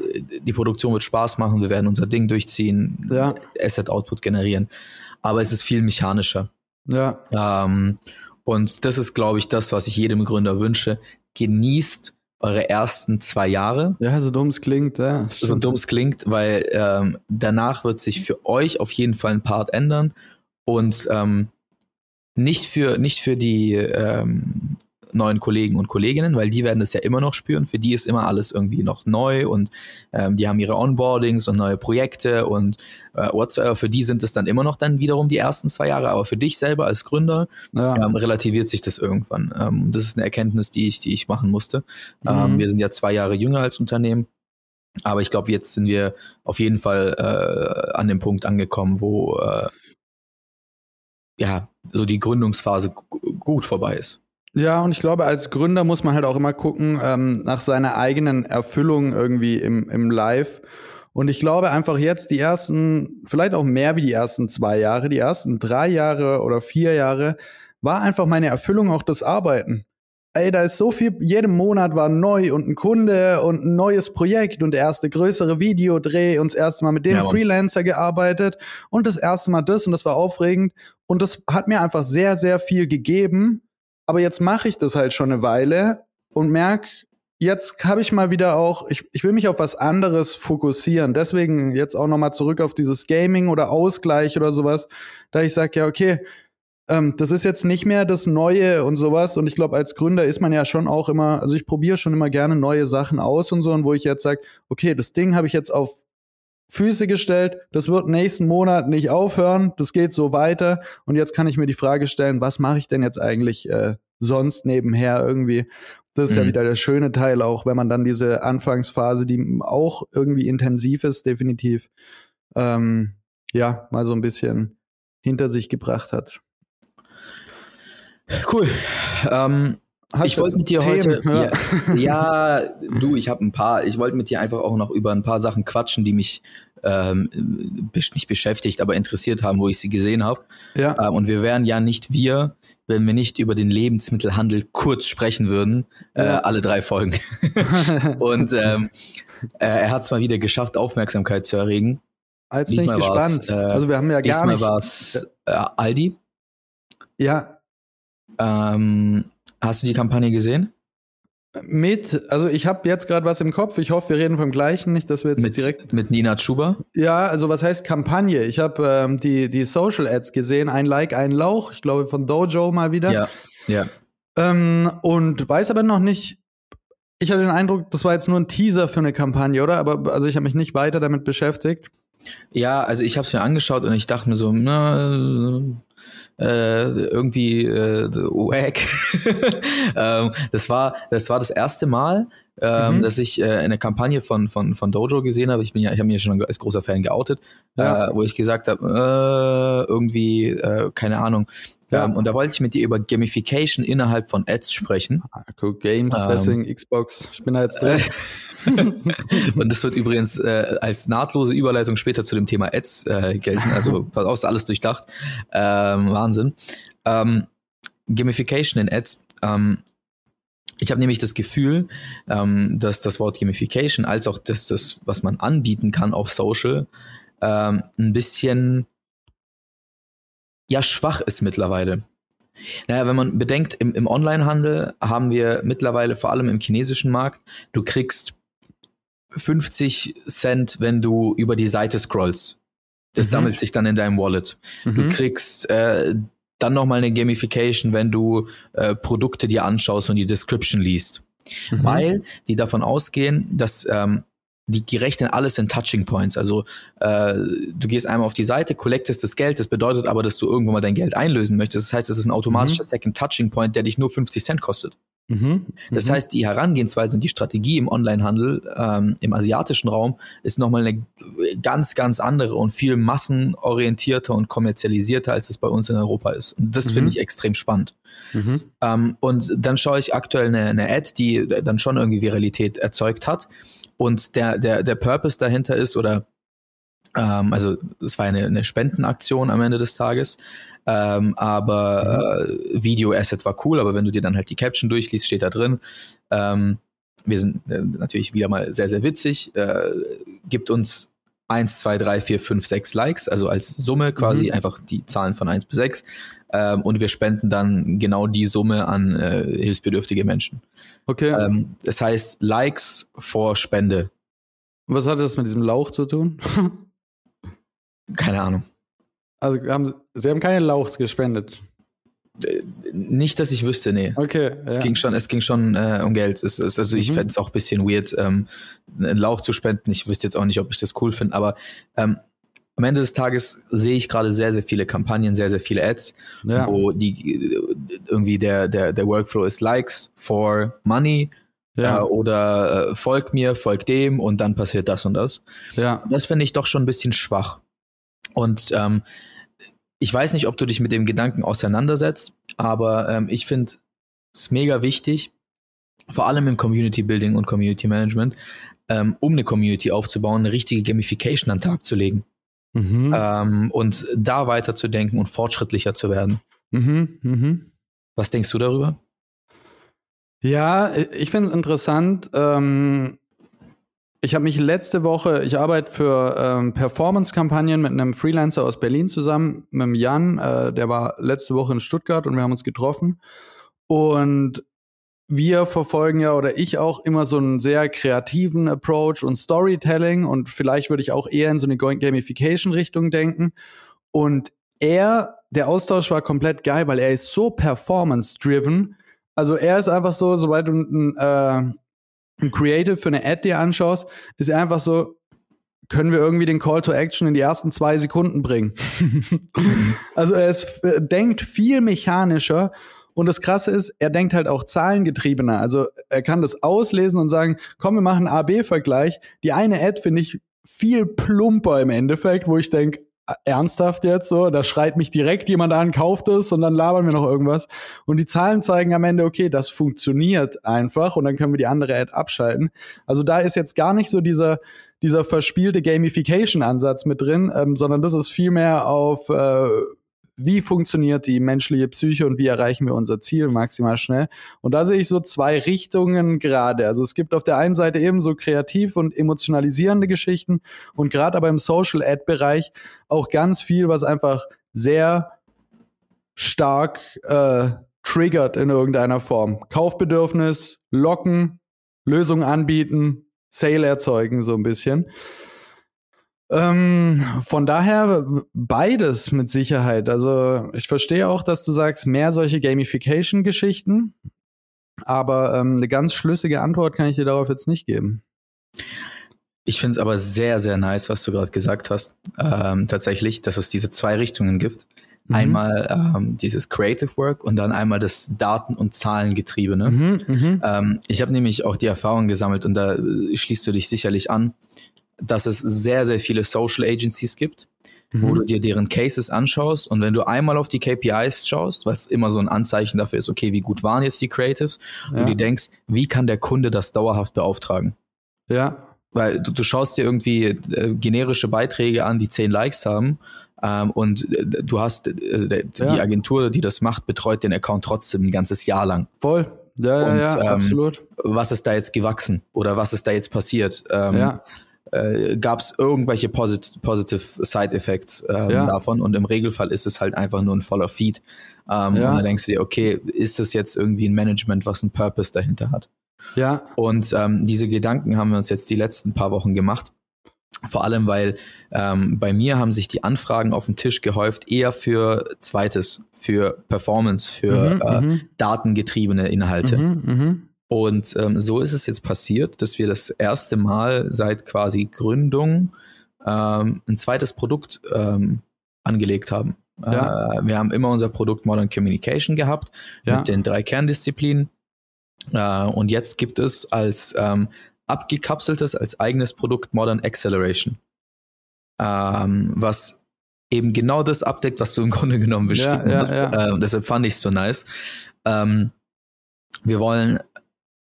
Die Produktion wird Spaß machen, wir werden unser Ding durchziehen, Ja. Asset-Output generieren. Aber es ist viel mechanischer. Ja, Ähm, und das ist, glaube ich, das, was ich jedem Gründer wünsche. Genießt eure ersten zwei Jahre. ja, so dumm es klingt, ja. So stimmt. dumm es klingt, weil ähm, danach wird sich für euch auf jeden Fall ein Part ändern. Und ähm, nicht für, nicht für die ähm, neuen Kollegen und Kolleginnen, weil die werden das ja immer noch spüren. Für die ist immer alles irgendwie noch neu und ähm, die haben ihre Onboardings und neue Projekte und äh, whatsoever. Für die sind es dann immer noch dann wiederum die ersten zwei Jahre. Aber für dich selber als Gründer Ja. ähm, relativiert sich das irgendwann. Ähm, und das ist eine Erkenntnis, die ich, die ich machen musste. Ähm, Mhm. wir sind ja zwei Jahre jünger als Unternehmen. Aber ich glaube, jetzt sind wir auf jeden Fall äh, an dem Punkt angekommen, wo äh, ja so die Gründungsphase gu- gut vorbei ist. Ja, und ich glaube, als Gründer muss man halt auch immer gucken ähm, nach seiner eigenen Erfüllung irgendwie im, im Live. Und ich glaube einfach jetzt die ersten, vielleicht auch mehr wie die ersten zwei Jahre, die ersten drei Jahre oder vier Jahre, war einfach meine Erfüllung auch das Arbeiten. Ey, da ist so viel, jeden Monat war neu und ein Kunde und ein neues Projekt und der erste größere Videodreh und das erste Mal mit dem Ja. Freelancer gearbeitet und das erste Mal das und das war aufregend. Und das hat mir einfach sehr, sehr viel gegeben. Aber jetzt mache ich das halt schon eine Weile und merk, jetzt habe ich mal wieder auch, ich, ich will mich auf was anderes fokussieren. Deswegen jetzt auch nochmal zurück auf dieses Gaming oder Ausgleich oder sowas, da ich sage, ja, okay, ähm, das ist jetzt nicht mehr das Neue und sowas. Und ich glaube, als Gründer ist man ja schon auch immer, also ich probiere schon immer gerne neue Sachen aus und so. Und wo ich jetzt sage, okay, das Ding habe ich jetzt auf Füße gestellt, das wird nächsten Monat nicht aufhören, das geht so weiter. Und jetzt kann ich mir die Frage stellen, was mache ich denn jetzt eigentlich äh, sonst nebenher irgendwie? Das ist ja Mhm. wieder der schöne Teil auch, wenn man dann diese Anfangsphase, die auch irgendwie intensiv ist, definitiv, ähm, ja, mal so ein bisschen hinter sich gebracht hat. Cool. Ähm, Hast ich wollte mit dir Themen? heute. Ja. Ja, ja du, ich habe ein paar. Ich wollte mit dir einfach auch noch über ein paar Sachen quatschen, die mich ähm, nicht beschäftigt, aber interessiert haben, wo ich sie gesehen habe. Ja, Ähm, und wir wären ja nicht wir, wenn wir nicht über den Lebensmittelhandel kurz sprechen würden, äh, Ja. alle drei Folgen. und ähm, äh, er hat es mal wieder geschafft, Aufmerksamkeit zu erregen. jetzt bin ich Diesmal gespannt. äh, also wir haben ja gar Diesmal nicht. war es äh, Aldi. Ja, Ähm, hast du die Kampagne gesehen? mit, also ich habe jetzt gerade was im Kopf. Ich hoffe, wir reden vom gleichen, nicht, dass wir jetzt direkt. Mit, mit Nina Chuba? Ja, also was heißt Kampagne? Ich habe ähm, die die Social Ads gesehen, ein Like, ein Lauch. Ich glaube von Dojo mal wieder. Ja, ja. Ähm, und weiß aber noch nicht. Ich hatte den Eindruck, das war jetzt nur ein Teaser für eine Kampagne, oder? Aber also ich habe mich nicht weiter damit beschäftigt. Ja, also ich habe es mir angeschaut und ich dachte mir so, na, äh, irgendwie äh, wack. ähm, das war das war das erste Mal, ähm, Mhm. dass ich äh, eine Kampagne von von von Dojo gesehen habe. Ich bin ja, ich habe mir schon als großer Fan geoutet, Ja. äh, wo ich gesagt habe, äh, irgendwie äh, keine Ahnung. Ja. Ähm, und da wollte ich mit dir über Gamification innerhalb von Ads sprechen. Cool Games, Ähm. deswegen Xbox. Ich bin da jetzt drin. Und das wird übrigens äh, als nahtlose Überleitung später zu dem Thema Ads äh, gelten. Also pass auf, ist alles durchdacht. Ähm, Wahnsinn. Ähm, Gamification in Ads. Ähm, ich habe nämlich das Gefühl, ähm, dass das Wort Gamification als auch das, das was man anbieten kann auf Social, ähm, ein bisschen ja schwach ist mittlerweile. Naja, wenn man bedenkt, im, im Onlinehandel haben wir mittlerweile, vor allem im chinesischen Markt, du kriegst 50 Cent, wenn du über die Seite scrollst. Das Mhm. sammelt sich dann in deinem Wallet. Du Mhm. kriegst äh, dann nochmal eine Gamification, wenn du äh, Produkte dir anschaust und die Description liest. Mhm. Weil die davon ausgehen, dass ähm, die, die rechnen alles in Touching Points. Also äh, du gehst einmal auf die Seite, collectest das Geld, das bedeutet aber, dass du irgendwann mal dein Geld einlösen möchtest. Das heißt, es ist ein automatischer Second Touching Point, der dich nur 50 Cent kostet. Mhm. Das Mhm. heißt, die Herangehensweise und die Strategie im Onlinehandel ähm, im asiatischen Raum ist nochmal eine ganz, ganz andere und viel massenorientierter und kommerzialisierter, als es bei uns in Europa ist. Und das Mhm. finde ich extrem spannend. Mhm. Ähm, und dann schaue ich aktuell eine, eine Ad, die dann schon irgendwie Viralität erzeugt hat. Und der, der, der Purpose dahinter ist, oder ähm, also es war eine, eine Spendenaktion am Ende des Tages, ähm, aber äh, Video-Asset war cool, aber wenn du dir dann halt die Caption durchliest, steht da drin, ähm, wir sind äh, natürlich wieder mal sehr, sehr witzig, äh, gibt uns 1, 2, 3, 4, 5, 6 Likes, also als Summe quasi mhm. einfach die Zahlen von 1 bis 6. Ähm, und wir spenden dann genau die Summe an äh, hilfsbedürftige Menschen. Okay. Ähm, das heißt Likes vor Spende. Was hat das mit diesem Lauch zu tun? Keine Ahnung. Also haben, Sie haben keine Lauchs gespendet. Nicht, dass ich wüsste, nee. Okay. Es ging schon, es ging schon äh, um Geld. Es, es, also ich mhm. fände es auch ein bisschen weird, ähm, einen Lauch zu spenden. Ich wüsste jetzt auch nicht, ob ich das cool finde, aber ähm, am Ende des Tages sehe ich gerade sehr, sehr viele Kampagnen, sehr, sehr viele Ads, ja. wo die irgendwie der, der, der Workflow ist Likes for Money ja. äh, oder äh, folg mir, folg dem und dann passiert das und das. Ja. Das finde ich doch schon ein bisschen schwach. Und ähm, ich weiß nicht, ob du dich mit dem Gedanken auseinandersetzt, aber ähm, ich finde es mega wichtig, vor allem im Community Building und Community Management, ähm, um eine Community aufzubauen, eine richtige Gamification an den Tag zu legen. Mhm. Ähm, und da weiterzudenken und fortschrittlicher zu werden. Mhm. Mhm. Was denkst du darüber? Ja, ich finde es interessant. Ähm, ich habe mich letzte Woche, ich arbeite für ähm, Performance-Kampagnen mit einem Freelancer aus Berlin zusammen, mit dem Jan, äh, der war letzte Woche in Stuttgart und wir haben uns getroffen. Und wir verfolgen ja oder ich auch immer so einen sehr kreativen Approach und Storytelling und vielleicht würde ich auch eher in so eine Gamification-Richtung denken. Und er, der Austausch war komplett geil, weil er ist so performance-driven. Also er ist einfach so, sobald du ein, äh, ein Creative für eine Ad dir anschaust, ist einfach so, können wir irgendwie den Call to Action in die ersten zwei Sekunden bringen. also er ist, äh, denkt viel mechanischer und das Krasse ist, er denkt halt auch zahlengetriebener. Also er kann das auslesen und sagen, komm, wir machen A-B-Vergleich. Die eine Ad finde ich viel plumper im Endeffekt, wo ich denke, ernsthaft jetzt so, da schreit mich direkt jemand an, kauft es und dann labern wir noch irgendwas. Und die Zahlen zeigen am Ende, okay, das funktioniert einfach und dann können wir die andere Ad abschalten. Also da ist jetzt gar nicht so dieser, dieser verspielte Gamification-Ansatz mit drin, ähm, sondern das ist vielmehr auf äh, wie funktioniert die menschliche Psyche und wie erreichen wir unser Ziel maximal schnell. Und da sehe ich so zwei Richtungen gerade. Also es gibt auf der einen Seite eben so kreativ und emotionalisierende Geschichten und gerade aber im Social Ad Bereich auch ganz viel, was einfach sehr stark äh, triggert in irgendeiner Form. Kaufbedürfnis, locken, Lösungen anbieten, Sale erzeugen so ein bisschen. Ähm, von daher beides mit Sicherheit. Also ich verstehe auch, dass du sagst, mehr solche Gamification-Geschichten, aber ähm, eine ganz schlüssige Antwort kann ich dir darauf jetzt nicht geben. Ich finde es aber sehr, sehr nice, was du gerade gesagt hast. Ähm, tatsächlich, dass es diese zwei Richtungen gibt. Mhm. Einmal ähm, dieses Creative Work und dann einmal das Daten- und Zahlengetriebene. Mhm, mhm. ähm, ich habe nämlich auch die Erfahrung gesammelt und da äh, schließt du dich sicherlich an dass es sehr, sehr viele Social Agencies gibt, mhm. wo du dir deren Cases anschaust und wenn du einmal auf die KPIs schaust, weil es immer so ein Anzeichen dafür ist, okay, wie gut waren jetzt die Creatives, ja. du dir denkst, wie kann der Kunde das dauerhaft beauftragen? Ja. Weil du, du schaust dir irgendwie äh, generische Beiträge an, die zehn Likes haben ähm, und äh, du hast äh, die ja. Agentur, die das macht, betreut den Account trotzdem ein ganzes Jahr lang. Voll. Ja, ja, und, ja, ähm, absolut. Was ist da jetzt gewachsen oder was ist da jetzt passiert? Ähm, ja äh, gab es irgendwelche posit positive Side Effects ähm, ja. davon und im Regelfall ist es halt einfach nur ein voller Feed. Ähm, ja. Und dann denkst du dir, okay, ist das jetzt irgendwie ein Management, was einen Purpose dahinter hat? Ja. Und ähm, diese Gedanken haben wir uns jetzt die letzten paar Wochen gemacht. Vor allem, weil ähm, bei mir haben sich die Anfragen auf den Tisch gehäuft, eher für zweites, für Performance, für mhm, äh, mhm. datengetriebene Inhalte. Mhm, mh. Und ähm, so ist es jetzt passiert, dass wir das erste Mal seit quasi Gründung ähm, ein zweites Produkt ähm, angelegt haben. Ja. Äh, wir haben immer unser Produkt Modern Communication gehabt ja. mit den drei Kerndisziplinen. Äh, und jetzt gibt es als ähm, abgekapseltes, als eigenes Produkt Modern Acceleration. Ähm, was eben genau das abdeckt, was du im Grunde genommen beschrieben ja, hast. Äh, deshalb fand ich es so nice. Ähm, wir wollen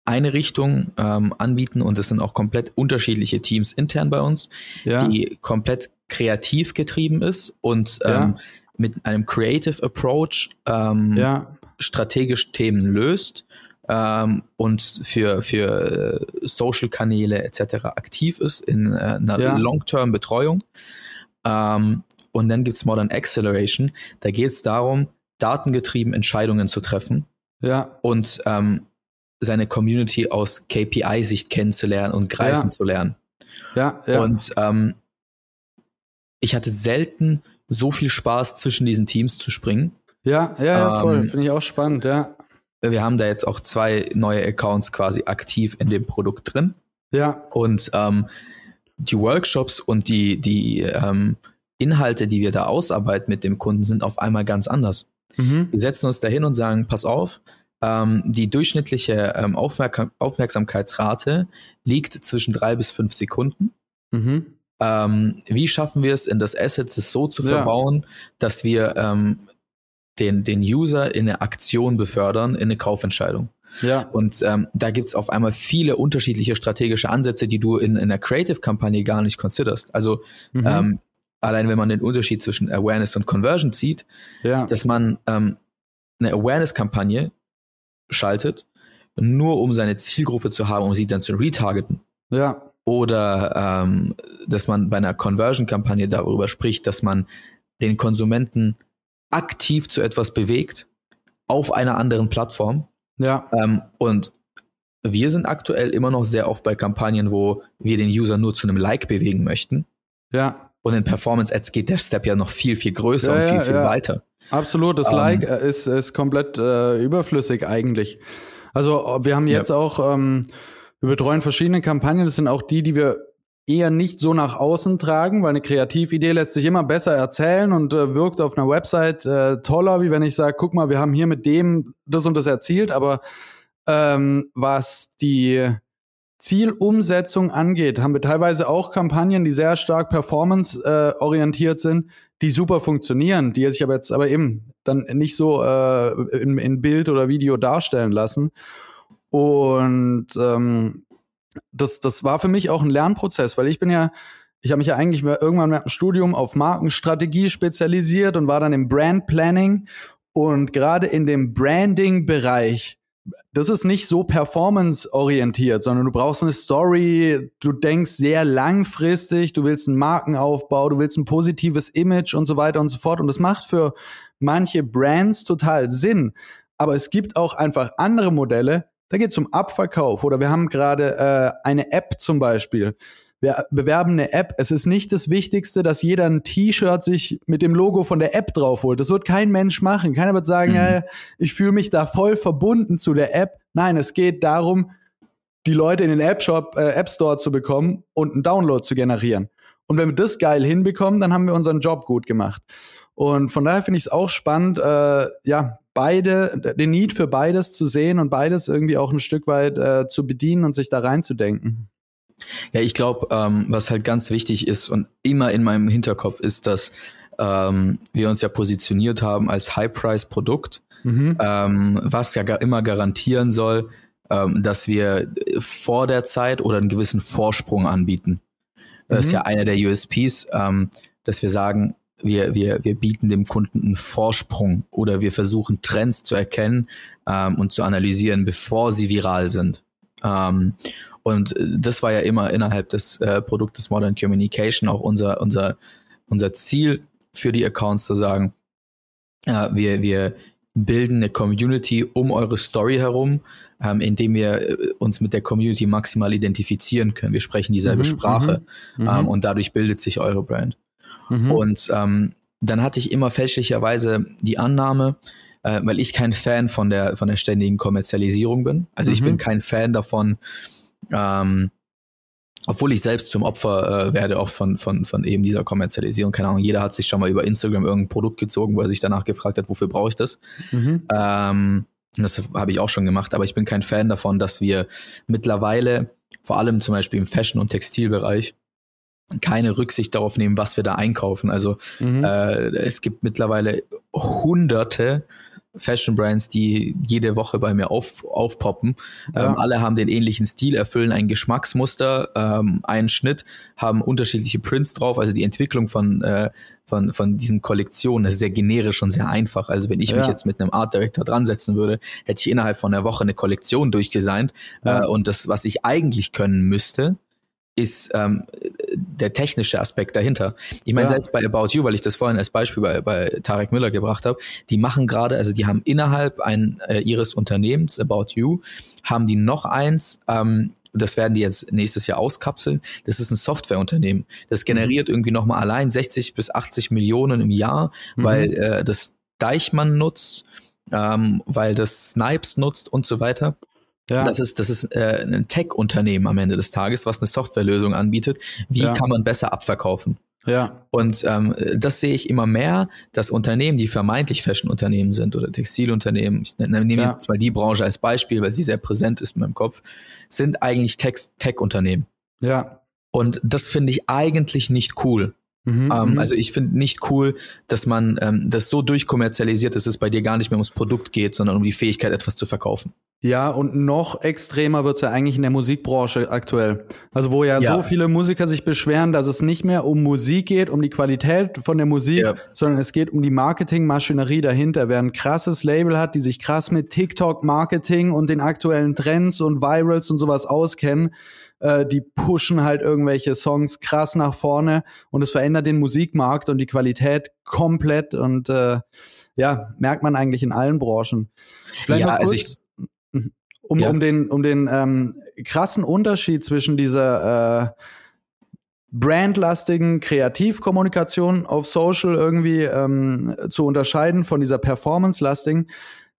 eine Richtung ähm, anbieten und es sind auch komplett unterschiedliche Teams intern bei uns, ja. die komplett kreativ getrieben ist und ähm, ja. mit einem Creative Approach ähm, ja. strategisch Themen löst ähm, und für, für äh, Social-Kanäle etc. aktiv ist in äh, einer Ja. Long-Term-Betreuung. Ähm, und dann gibt's Modern Acceleration. Da geht es darum, datengetrieben Entscheidungen zu treffen Ja, und ähm, seine Community aus KPI-Sicht kennenzulernen und greifen Ja. zu lernen. ja, ja. Und ähm, ich hatte selten so viel Spaß, zwischen diesen Teams zu springen. ja, ja, ja, voll. ähm, Finde ich auch spannend, ja. Wir haben da jetzt auch zwei neue Accounts quasi aktiv in dem Produkt drin. Ja, Und ähm, die Workshops und die, die ähm, Inhalte, die wir da ausarbeiten mit dem Kunden, sind auf einmal ganz anders. mhm. Wir setzen uns dahin und sagen, pass auf, ähm, die durchschnittliche ähm, Aufmerk Aufmerksamkeitsrate liegt zwischen drei bis fünf Sekunden. Mhm. Ähm, wie schaffen wir es, in das Asset so zu Ja. verbauen, dass wir ähm, den, den User in eine Aktion befördern, in eine Kaufentscheidung? Ja, Und ähm, da gibt's auf einmal viele unterschiedliche strategische Ansätze, die du in, in einer Creative-Kampagne gar nicht considerst. Also mhm. ähm, allein wenn man den Unterschied zwischen Awareness und Conversion zieht, ja, dass man ähm, eine Awareness-Kampagne schaltet, nur um seine Zielgruppe zu haben, um sie dann zu retargeten. ja, Oder ähm, dass man bei einer Conversion-Kampagne darüber spricht, dass man den Konsumenten aktiv zu etwas bewegt auf einer anderen Plattform. ja, Ähm, und wir sind aktuell immer noch sehr oft bei Kampagnen, wo wir den User nur zu einem Like bewegen möchten. ja. Und in Performance Ads geht der Step ja noch viel, viel größer Ja, und viel, ja, viel ja. weiter. Absolut, das Ähm, Like äh, ist, ist komplett äh, überflüssig eigentlich. Also wir haben Ja. jetzt auch, ähm, wir betreuen verschiedene Kampagnen, das sind auch die, die wir eher nicht so nach außen tragen, weil eine Kreatividee lässt sich immer besser erzählen und äh, wirkt auf einer Website äh, toller, wie wenn ich sage, guck mal, wir haben hier mit dem das und das erzielt, aber ähm, was die Zielumsetzung angeht, haben wir teilweise auch Kampagnen, die sehr stark performance-orientiert sind, die super funktionieren, die sich aber jetzt aber eben dann nicht so äh, in, in Bild oder Video darstellen lassen. Und ähm, das, das war für mich auch ein Lernprozess, weil ich bin ja, ich habe mich ja eigentlich irgendwann mit dem Studium auf Markenstrategie spezialisiert und war dann im Brand Planning. Und gerade in dem Branding-Bereich, das ist nicht so performance-orientiert, sondern du brauchst eine Story, du denkst sehr langfristig, du willst einen Markenaufbau, du willst ein positives Image und so weiter und so fort. Und das macht für manche Brands total Sinn. Aber es gibt auch einfach andere Modelle, da geht es um Abverkauf oder wir haben gerade äh, eine App zum Beispiel. Wir bewerben eine App. Es ist nicht das Wichtigste, dass jeder ein T-Shirt sich mit dem Logo von der App drauf holt. Das wird kein Mensch machen. Keiner wird sagen, Mhm. äh, ich fühle mich da voll verbunden zu der App. Nein, es geht darum, die Leute in den App Shop, äh, App Store zu bekommen und einen Download zu generieren. Und wenn wir das geil hinbekommen, dann haben wir unseren Job gut gemacht. Und von daher finde ich es auch spannend, äh, ja, beide, den Need für beides zu sehen und beides irgendwie auch ein Stück weit äh, zu bedienen und sich da reinzudenken. Ja, ich glaube, ähm, was halt ganz wichtig ist und immer in meinem Hinterkopf ist, dass ähm, wir uns ja positioniert haben als High-Price-Produkt, Mhm. ähm, was ja gar immer garantieren soll, ähm, dass wir vor der Zeit oder einen gewissen Vorsprung anbieten. Das ist Mhm. ja einer der USPs, ähm, dass wir sagen, wir, wir, wir bieten dem Kunden einen Vorsprung oder wir versuchen Trends zu erkennen ähm, und zu analysieren, bevor sie viral sind. Ähm, und äh, das war ja immer innerhalb des äh, Produktes Modern Communication auch unser, unser, unser Ziel für die Accounts zu sagen, ja, wir, wir bilden eine Community um eure Story herum, ähm, indem wir äh, uns mit der Community maximal identifizieren können. Wir sprechen dieselbe Mhm, Sprache Mhm. ähm, und dadurch bildet sich eure Brand. Mhm. Und ähm, dann hatte ich immer fälschlicherweise die Annahme, äh, weil ich kein Fan von der von der ständigen Kommerzialisierung bin. Also ich Mhm. bin kein Fan davon, ähm, obwohl ich selbst zum Opfer äh, werde auch von von von eben dieser Kommerzialisierung. Keine Ahnung, jeder hat sich schon mal über Instagram irgendein Produkt gezogen, wo er sich danach gefragt hat, wofür brauche ich das? Mhm. Ähm, das habe ich auch schon gemacht, aber ich bin kein Fan davon, dass wir mittlerweile, vor allem zum Beispiel im Fashion- und Textilbereich, keine Rücksicht darauf nehmen, was wir da einkaufen. Also Mhm. äh, es gibt mittlerweile hunderte Fashion Brands, die jede Woche bei mir auf, aufpoppen. Ja. Ähm, alle haben den ähnlichen Stil, erfüllen ein Geschmacksmuster, ähm, einen Schnitt, haben unterschiedliche Prints drauf. Also die Entwicklung von, äh, von, von diesen Kollektionen ist sehr generisch und sehr einfach. Also wenn ich ja. mich jetzt mit einem Art Director dran setzen würde, hätte ich innerhalb von einer Woche eine Kollektion durchdesignt. Ja. Äh, und das, was ich eigentlich können müsste, ist ähm, der technische Aspekt dahinter. Ich meine, ja. selbst bei About You, weil ich das vorhin als Beispiel bei, bei Tarek Müller gebracht habe, die machen gerade, also die haben innerhalb ein, äh, ihres Unternehmens, About You, haben die noch eins, ähm, das werden die jetzt nächstes Jahr auskapseln. Das ist ein Softwareunternehmen. Das generiert mhm. irgendwie nochmal allein 60 bis 80 Millionen im Jahr, mhm. weil äh, das Deichmann nutzt, ähm, weil das Snipes nutzt und so weiter. Ja. Das ist, das ist äh, ein Tech-Unternehmen am Ende des Tages, was eine Softwarelösung anbietet. Wie ja. kann man besser abverkaufen? Ja. Und ähm, das sehe ich immer mehr, dass Unternehmen, die vermeintlich Fashion-Unternehmen sind oder Textilunternehmen, ich nehme ja. jetzt mal die Branche als Beispiel, weil sie sehr präsent ist in meinem Kopf, sind eigentlich Tech-Unternehmen. Ja. Und das finde ich eigentlich nicht cool. Mhm, ähm, mhm. also ich finde nicht cool, dass man ähm, das so durchkommerzialisiert, dass es bei dir gar nicht mehr ums Produkt geht, sondern um die Fähigkeit, etwas zu verkaufen. Ja, und noch extremer wird's ja eigentlich in der Musikbranche aktuell. Also wo ja, ja, so viele Musiker sich beschweren, dass es nicht mehr um Musik geht, um die Qualität von der Musik, ja. sondern es geht um die Marketingmaschinerie dahinter. Wer ein krasses Label hat, die sich krass mit TikTok-Marketing und den aktuellen Trends und Virals und sowas auskennen, äh, die pushen halt irgendwelche Songs krass nach vorne und es verändert den Musikmarkt und die Qualität komplett und äh, ja, merkt man eigentlich in allen Branchen. Vielleicht ja, also ich um, ja. um den, um den ähm, krassen Unterschied zwischen dieser äh, brandlastigen Kreativkommunikation auf Social irgendwie ähm, zu unterscheiden von dieser performance-lastigen.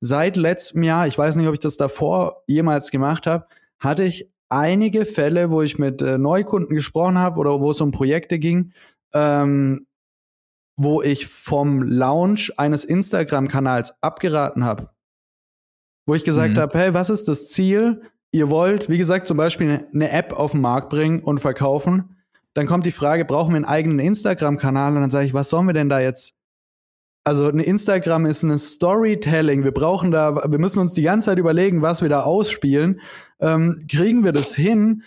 Seit letztem Jahr, ich weiß nicht, ob ich das davor jemals gemacht habe, hatte ich einige Fälle, wo ich mit äh, Neukunden gesprochen habe oder wo es um Projekte ging, ähm, wo ich vom Launch eines Instagram-Kanals abgeraten habe wo ich gesagt mhm. habe, hey, was ist das Ziel? Ihr wollt, wie gesagt, zum Beispiel eine App auf den Markt bringen und verkaufen. Dann kommt die Frage, brauchen wir einen eigenen Instagram-Kanal? Und dann sage ich, was sollen wir denn da jetzt? Also ein Instagram ist eine Storytelling. Wir brauchen da, wir müssen uns die ganze Zeit überlegen, was wir da ausspielen. Ähm, kriegen wir das hin?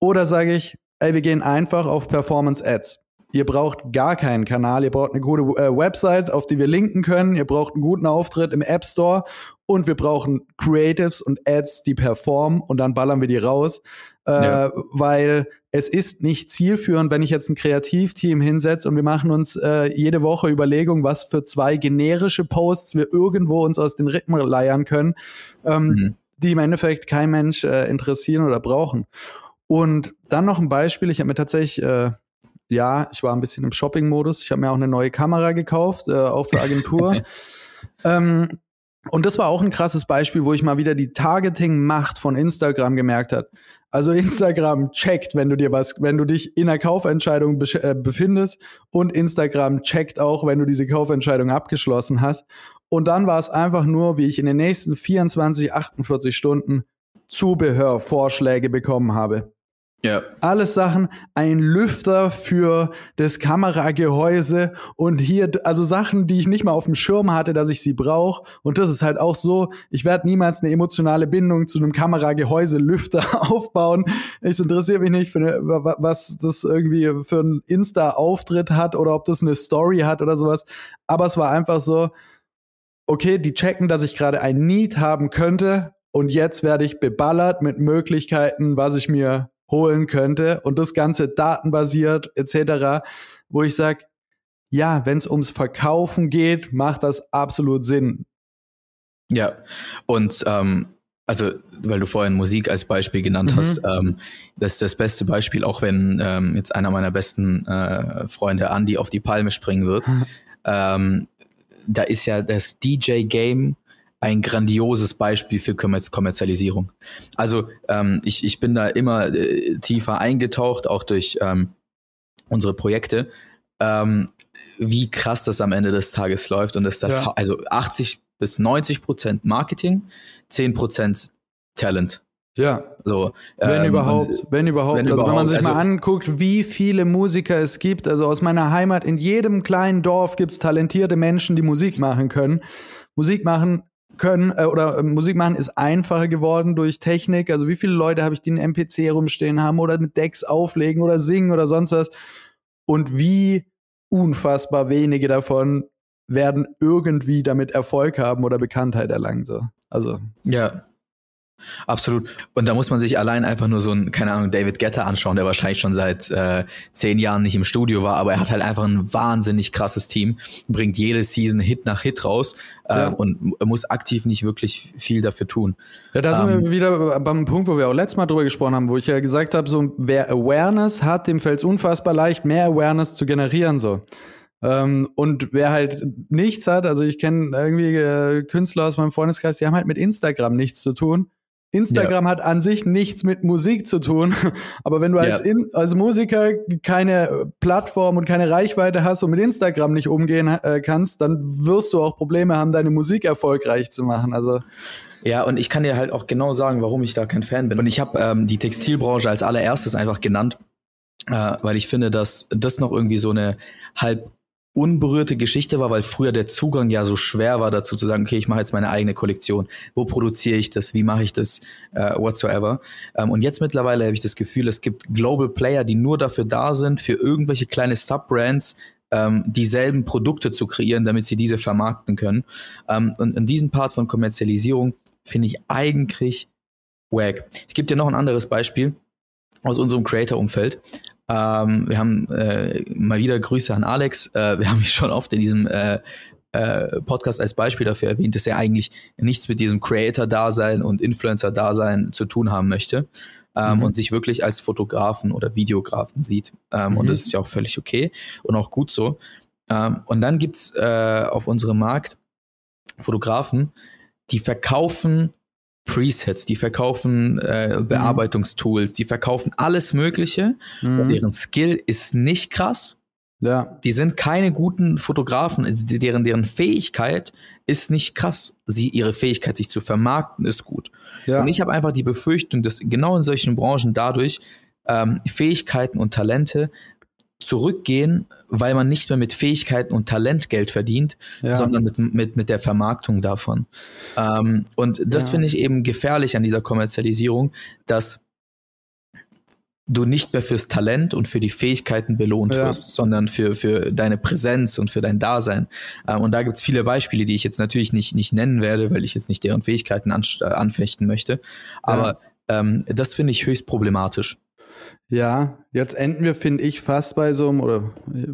Oder sage ich, ey, wir gehen einfach auf Performance Ads. Ihr braucht gar keinen Kanal, ihr braucht eine gute äh, Website, auf die wir linken können, ihr braucht einen guten Auftritt im App Store und wir brauchen Creatives und Ads, die performen und dann ballern wir die raus. Äh, ja. Weil es ist nicht zielführend, wenn ich jetzt ein Kreativteam hinsetze und wir machen uns äh, jede Woche Überlegungen, was für zwei generische Posts wir irgendwo uns aus den Rhythmen leiern können, ähm, mhm. die im Endeffekt kein Mensch äh, interessieren oder brauchen. Und dann noch ein Beispiel, ich habe mir tatsächlich äh, ja, ich war ein bisschen im Shopping-Modus. Ich habe mir auch eine neue Kamera gekauft, äh, auch für Agentur. ähm, und das war auch ein krasses Beispiel, wo ich mal wieder die Targeting-Macht von Instagram gemerkt hat. Also Instagram checkt, wenn du dir was, wenn du dich in einer Kaufentscheidung be äh, befindest und Instagram checkt auch, wenn du diese Kaufentscheidung abgeschlossen hast. Und dann war es einfach nur, wie ich in den nächsten 24, 48 Stunden Zubehörvorschläge bekommen habe. Ja. Alles Sachen, ein Lüfter für das Kameragehäuse und hier, also Sachen, die ich nicht mal auf dem Schirm hatte, dass ich sie brauche. Und das ist halt auch so, ich werde niemals eine emotionale Bindung zu einem Kameragehäuse-Lüfter aufbauen. Es interessiert mich nicht, für eine, was das irgendwie für ein Insta-Auftritt hat oder ob das eine Story hat oder sowas. Aber es war einfach so, okay, die checken, dass ich gerade ein Need haben könnte. Und jetzt werde ich beballert mit Möglichkeiten, was ich mir holen könnte und das Ganze datenbasiert etc., wo ich sage, ja, wenn es ums Verkaufen geht, macht das absolut Sinn. Ja, und ähm, also, weil du vorhin Musik als Beispiel genannt mhm. hast, ähm, das ist das beste Beispiel, auch wenn ähm, jetzt einer meiner besten äh, Freunde, Andy, auf die Palme springen wird. ähm, da ist ja das DJ-Game ein grandioses Beispiel für Kommerzialisierung. Also ähm, ich, ich bin da immer äh, tiefer eingetaucht, auch durch ähm, unsere Projekte, ähm, wie krass das am Ende des Tages läuft und dass das ja. also 80 bis 90 Prozent Marketing, 10 Prozent Talent. Ja. So, wenn ähm, überhaupt, wenn überhaupt. Wenn also überhaupt, wenn man sich also, mal anguckt, wie viele Musiker es gibt, also aus meiner Heimat, in jedem kleinen Dorf gibt es talentierte Menschen, die Musik machen können. Musik machen können äh, oder äh, Musik machen ist einfacher geworden durch Technik. Also wie viele Leute habe ich, die einen MPC herumstehen haben oder mit Decks auflegen oder singen oder sonst was. Und wie unfassbar wenige davon werden irgendwie damit Erfolg haben oder Bekanntheit erlangen. So. Also ja. Absolut. Und da muss man sich allein einfach nur so ein, keine Ahnung, David Guetta anschauen, der wahrscheinlich schon seit äh, zehn Jahren nicht im Studio war, aber er hat halt einfach ein wahnsinnig krasses Team, bringt jede Season Hit nach Hit raus äh, ja. und muss aktiv nicht wirklich viel dafür tun. Ja, da sind ähm, wir wieder beim Punkt, wo wir auch letztes Mal drüber gesprochen haben, wo ich ja gesagt habe, so wer Awareness hat, dem fällt es unfassbar leicht, mehr Awareness zu generieren. so. Ähm, und wer halt nichts hat, also ich kenne irgendwie äh, Künstler aus meinem Freundeskreis, die haben halt mit Instagram nichts zu tun Instagram ja. hat an sich nichts mit Musik zu tun, aber wenn du als, ja. in, als Musiker keine Plattform und keine Reichweite hast und mit Instagram nicht umgehen äh, kannst, dann wirst du auch Probleme haben, deine Musik erfolgreich zu machen. Also ja, und ich kann dir halt auch genau sagen, warum ich da kein Fan bin. Und ich habe ähm, die Textilbranche als allererstes einfach genannt, äh, weil ich finde, dass das noch irgendwie so eine halb unberührte Geschichte war, weil früher der Zugang ja so schwer war dazu zu sagen, okay, ich mache jetzt meine eigene Kollektion. Wo produziere ich das? Wie mache ich das? Uh, whatsoever. Ähm, und jetzt mittlerweile habe ich das Gefühl, es gibt Global Player, die nur dafür da sind, für irgendwelche kleine Subbrands ähm, dieselben Produkte zu kreieren, damit sie diese vermarkten können. Ähm, und in diesem Part von Kommerzialisierung finde ich eigentlich wack. Ich gebe dir noch ein anderes Beispiel aus unserem Creator-Umfeld. Ähm, wir haben äh, mal wieder Grüße an Alex. Äh, wir haben mich schon oft in diesem äh, äh, Podcast als Beispiel dafür erwähnt, dass er eigentlich nichts mit diesem Creator-Dasein und Influencer-Dasein zu tun haben möchte ähm, mhm. und sich wirklich als Fotografen oder Videografen sieht. Ähm, mhm. Und das ist ja auch völlig okay und auch gut so. Ähm, und dann gibt's äh, auf unserem Markt Fotografen, die verkaufen Presets, die verkaufen äh. Bearbeitungstools, die verkaufen alles Mögliche. Mhm. Deren Skill ist nicht krass. Ja. Die sind keine guten Fotografen, deren, deren Fähigkeit ist nicht krass. Sie, ihre Fähigkeit, sich zu vermarkten, ist gut. Ja. Und ich habe einfach die Befürchtung, dass genau in solchen Branchen dadurch ähm, Fähigkeiten und Talente zurückgehen, weil man nicht mehr mit Fähigkeiten und Talent Geld verdient, ja. sondern mit, mit, mit der Vermarktung davon. Ähm, und das ja. finde ich eben gefährlich an dieser Kommerzialisierung, dass du nicht mehr fürs Talent und für die Fähigkeiten belohnt ja. wirst, sondern für, für deine Präsenz und für dein Dasein. Ähm, und da gibt es viele Beispiele, die ich jetzt natürlich nicht, nicht nennen werde, weil ich jetzt nicht deren Fähigkeiten anfechten möchte. Aber ähm, das finde ich höchst problematisch. Ja, jetzt enden wir, finde ich, fast bei so einem, oder äh,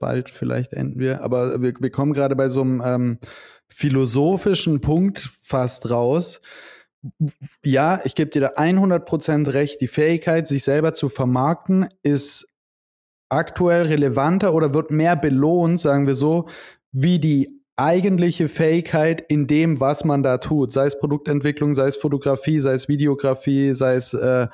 bald vielleicht enden wir, aber wir, wir kommen gerade bei so einem ähm, philosophischen Punkt fast raus. Ja, ich gebe dir da 100% recht, die Fähigkeit, sich selber zu vermarkten, ist aktuell relevanter oder wird mehr belohnt, sagen wir so, wie die eigentliche Fähigkeit in dem, was man da tut. Sei es Produktentwicklung, sei es Fotografie, sei es Videografie, sei es äh,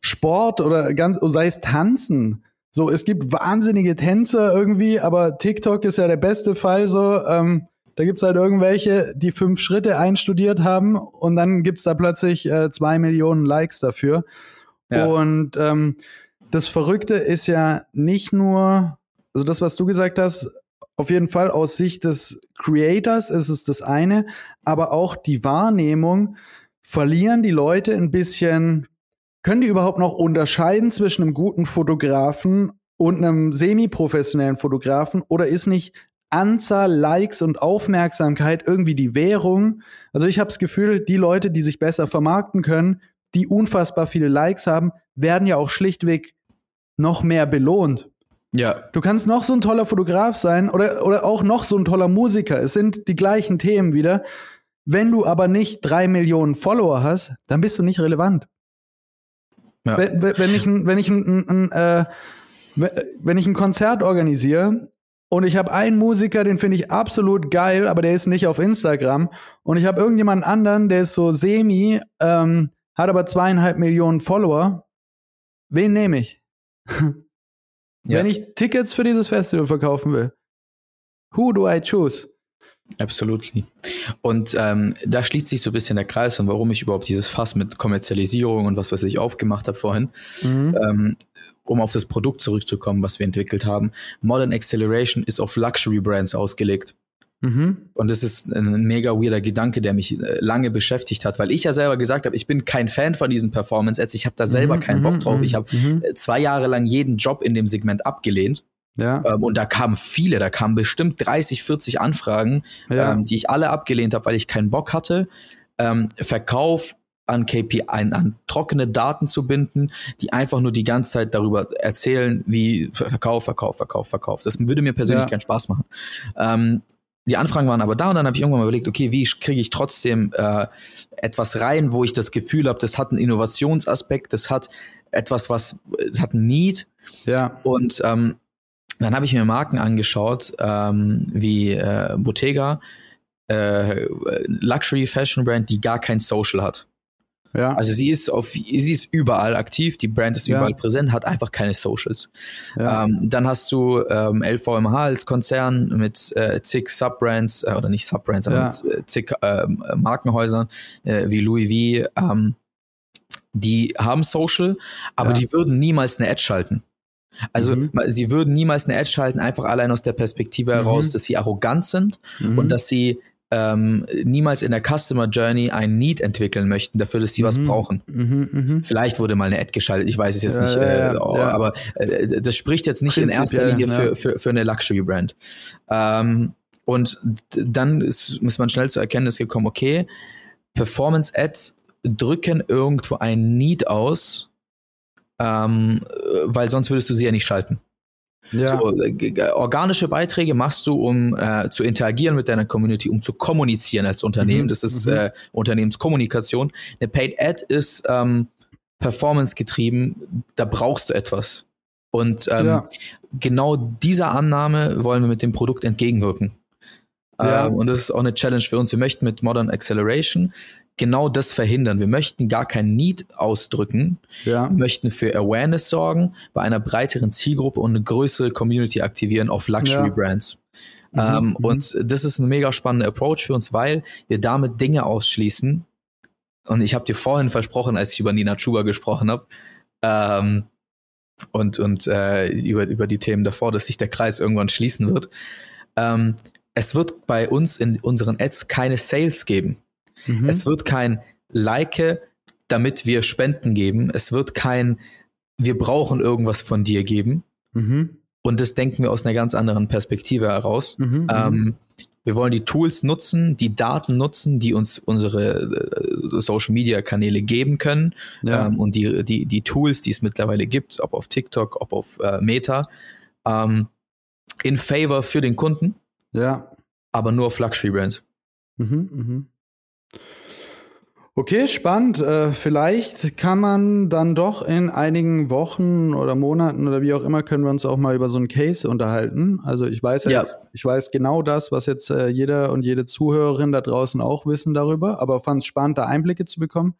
Sport oder ganz, sei es Tanzen. So, es gibt wahnsinnige Tänzer irgendwie, aber TikTok ist ja der beste Fall so. Ähm, da gibt's halt irgendwelche, die fünf Schritte einstudiert haben und dann gibt's da plötzlich äh, zwei Millionen Likes dafür. Ja. Und ähm, das Verrückte ist ja nicht nur, also das, was du gesagt hast, auf jeden Fall aus Sicht des Creators ist es das eine, aber auch die Wahrnehmung verlieren die Leute ein bisschen können die überhaupt noch unterscheiden zwischen einem guten Fotografen und einem semi-professionellen Fotografen oder ist nicht Anzahl Likes und Aufmerksamkeit irgendwie die Währung? Also ich habe das Gefühl, die Leute, die sich besser vermarkten können, die unfassbar viele Likes haben, werden ja auch schlichtweg noch mehr belohnt. Ja. Du kannst noch so ein toller Fotograf sein oder, oder auch noch so ein toller Musiker. Es sind die gleichen Themen wieder. Wenn du aber nicht drei Millionen Follower hast, dann bist du nicht relevant. Ja. Wenn, wenn, ich, wenn, ich ein, ein, äh, wenn ich ein Konzert organisiere und ich habe einen Musiker, den finde ich absolut geil, aber der ist nicht auf Instagram. Und ich habe irgendjemanden anderen, der ist so semi, ähm, hat aber zweieinhalb Millionen Follower. Wen nehme ich? ja. Wenn ich Tickets für dieses Festival verkaufen will. Who do I choose? Absolutely. Und ähm, da schließt sich so ein bisschen der Kreis und warum ich überhaupt dieses Fass mit Kommerzialisierung und was was ich aufgemacht habe vorhin, mhm. ähm, um auf das Produkt zurückzukommen, was wir entwickelt haben. Modern Acceleration ist auf Luxury Brands ausgelegt. Mhm. Und das ist ein mega weirder Gedanke, der mich äh, lange beschäftigt hat, weil ich ja selber gesagt habe, ich bin kein Fan von diesen Performance-Ads, ich habe da selber mhm, keinen Bock mhm, drauf. Ich habe mhm. Zwei Jahre lang jeden Job in dem Segment abgelehnt. Ja. Ähm, und da kamen viele, da kamen bestimmt 30, 40 Anfragen, ja. ähm, die ich alle abgelehnt habe, weil ich keinen Bock hatte. Ähm, Verkauf an KPI, an, an trockene Daten zu binden, die einfach nur die ganze Zeit darüber erzählen, wie Verkauf, Verkauf, Verkauf, Verkauf. Das würde mir persönlich ja. keinen Spaß machen. Ähm, die Anfragen waren aber da und dann habe ich irgendwann mal überlegt, okay, wie kriege ich trotzdem äh, etwas rein, wo ich das Gefühl habe, das hat einen Innovationsaspekt, das hat etwas, was, das hat ein Need. Ja. Und ähm, dann habe ich mir Marken angeschaut, ähm, wie äh, Bottega, äh, Luxury Fashion Brand, die gar kein Social hat. Ja. Also sie ist auf, sie ist überall aktiv, die Brand ist überall ja. präsent, hat einfach keine Socials. Ja. Ähm, dann hast du ähm, LVMH als Konzern mit äh, zig Subbrands, äh, oder nicht Subbrands, aber ja. mit äh, zig äh, Markenhäusern äh, wie Louis V, ähm, die haben Social, aber die würden niemals eine Ad schalten. Also mhm. sie würden niemals eine Ad schalten, einfach allein aus der Perspektive heraus, mhm. dass sie arrogant sind mhm. und dass sie ähm, niemals in der Customer Journey ein Need entwickeln möchten, dafür, dass sie mhm. was brauchen. Mhm, mh. Vielleicht wurde mal eine Ad geschaltet, ich weiß es jetzt ja, nicht, äh, ja, ja. aber äh, das spricht jetzt nicht in erster Linie für, für, für eine Luxury-Brand. Ähm, und dann ist, ist man schnell zur Erkenntnis gekommen, okay, Performance-Ads drücken irgendwo ein Need aus, ähm, weil sonst würdest du sie ja nicht schalten. Ja. So, äh, organische Beiträge machst du, um äh, zu interagieren mit deiner Community, um zu kommunizieren als Unternehmen. Mhm. Das ist mhm. äh, Unternehmenskommunikation. Eine Paid Ad ist ähm, performance getrieben. Da brauchst du etwas. Und ähm, ja. genau dieser Annahme wollen wir mit dem Produkt entgegenwirken. Ja. Ähm, und das ist auch eine Challenge für uns. Wir möchten mit Modern Acceleration genau das verhindern. Wir möchten gar kein Need ausdrücken. Ja. Wir möchten für Awareness sorgen, bei einer breiteren Zielgruppe und eine größere Community aktivieren auf Luxury ja. Brands. Mhm, ähm, mhm. und das ist ein mega spannender Approach für uns, weil wir damit Dinge ausschließen. Und ich habe dir vorhin versprochen, als ich über Nina Chuba gesprochen habe, ähm, und, und äh, über, über die Themen davor, dass sich der Kreis irgendwann schließen wird. Ähm, es wird bei uns in unseren Ads keine Sales geben. Mhm. Es wird kein Like, damit wir Spenden geben. Es wird kein, wir brauchen irgendwas von dir geben. Mhm. Und das denken wir aus einer ganz anderen Perspektive heraus. Mhm, mhm. ähm, wir wollen die Tools nutzen, die Daten nutzen, die uns unsere äh, Social Media Kanäle geben können. Ja. Ähm, und die, die, die Tools, die es mittlerweile gibt, ob auf TikTok, ob auf äh, Meta, ähm, in favor für den Kunden. Ja. Aber nur auf Luxury Brands. Mhm, mhm. Okay, spannend. Äh, vielleicht kann man dann doch in einigen Wochen oder Monaten oder wie auch immer können wir uns auch mal über so einen Case unterhalten. Also ich weiß ja. jetzt, ich weiß genau das, was jetzt äh, jeder und jede Zuhörerin da draußen auch wissen darüber, aber fand es spannend, da Einblicke zu bekommen.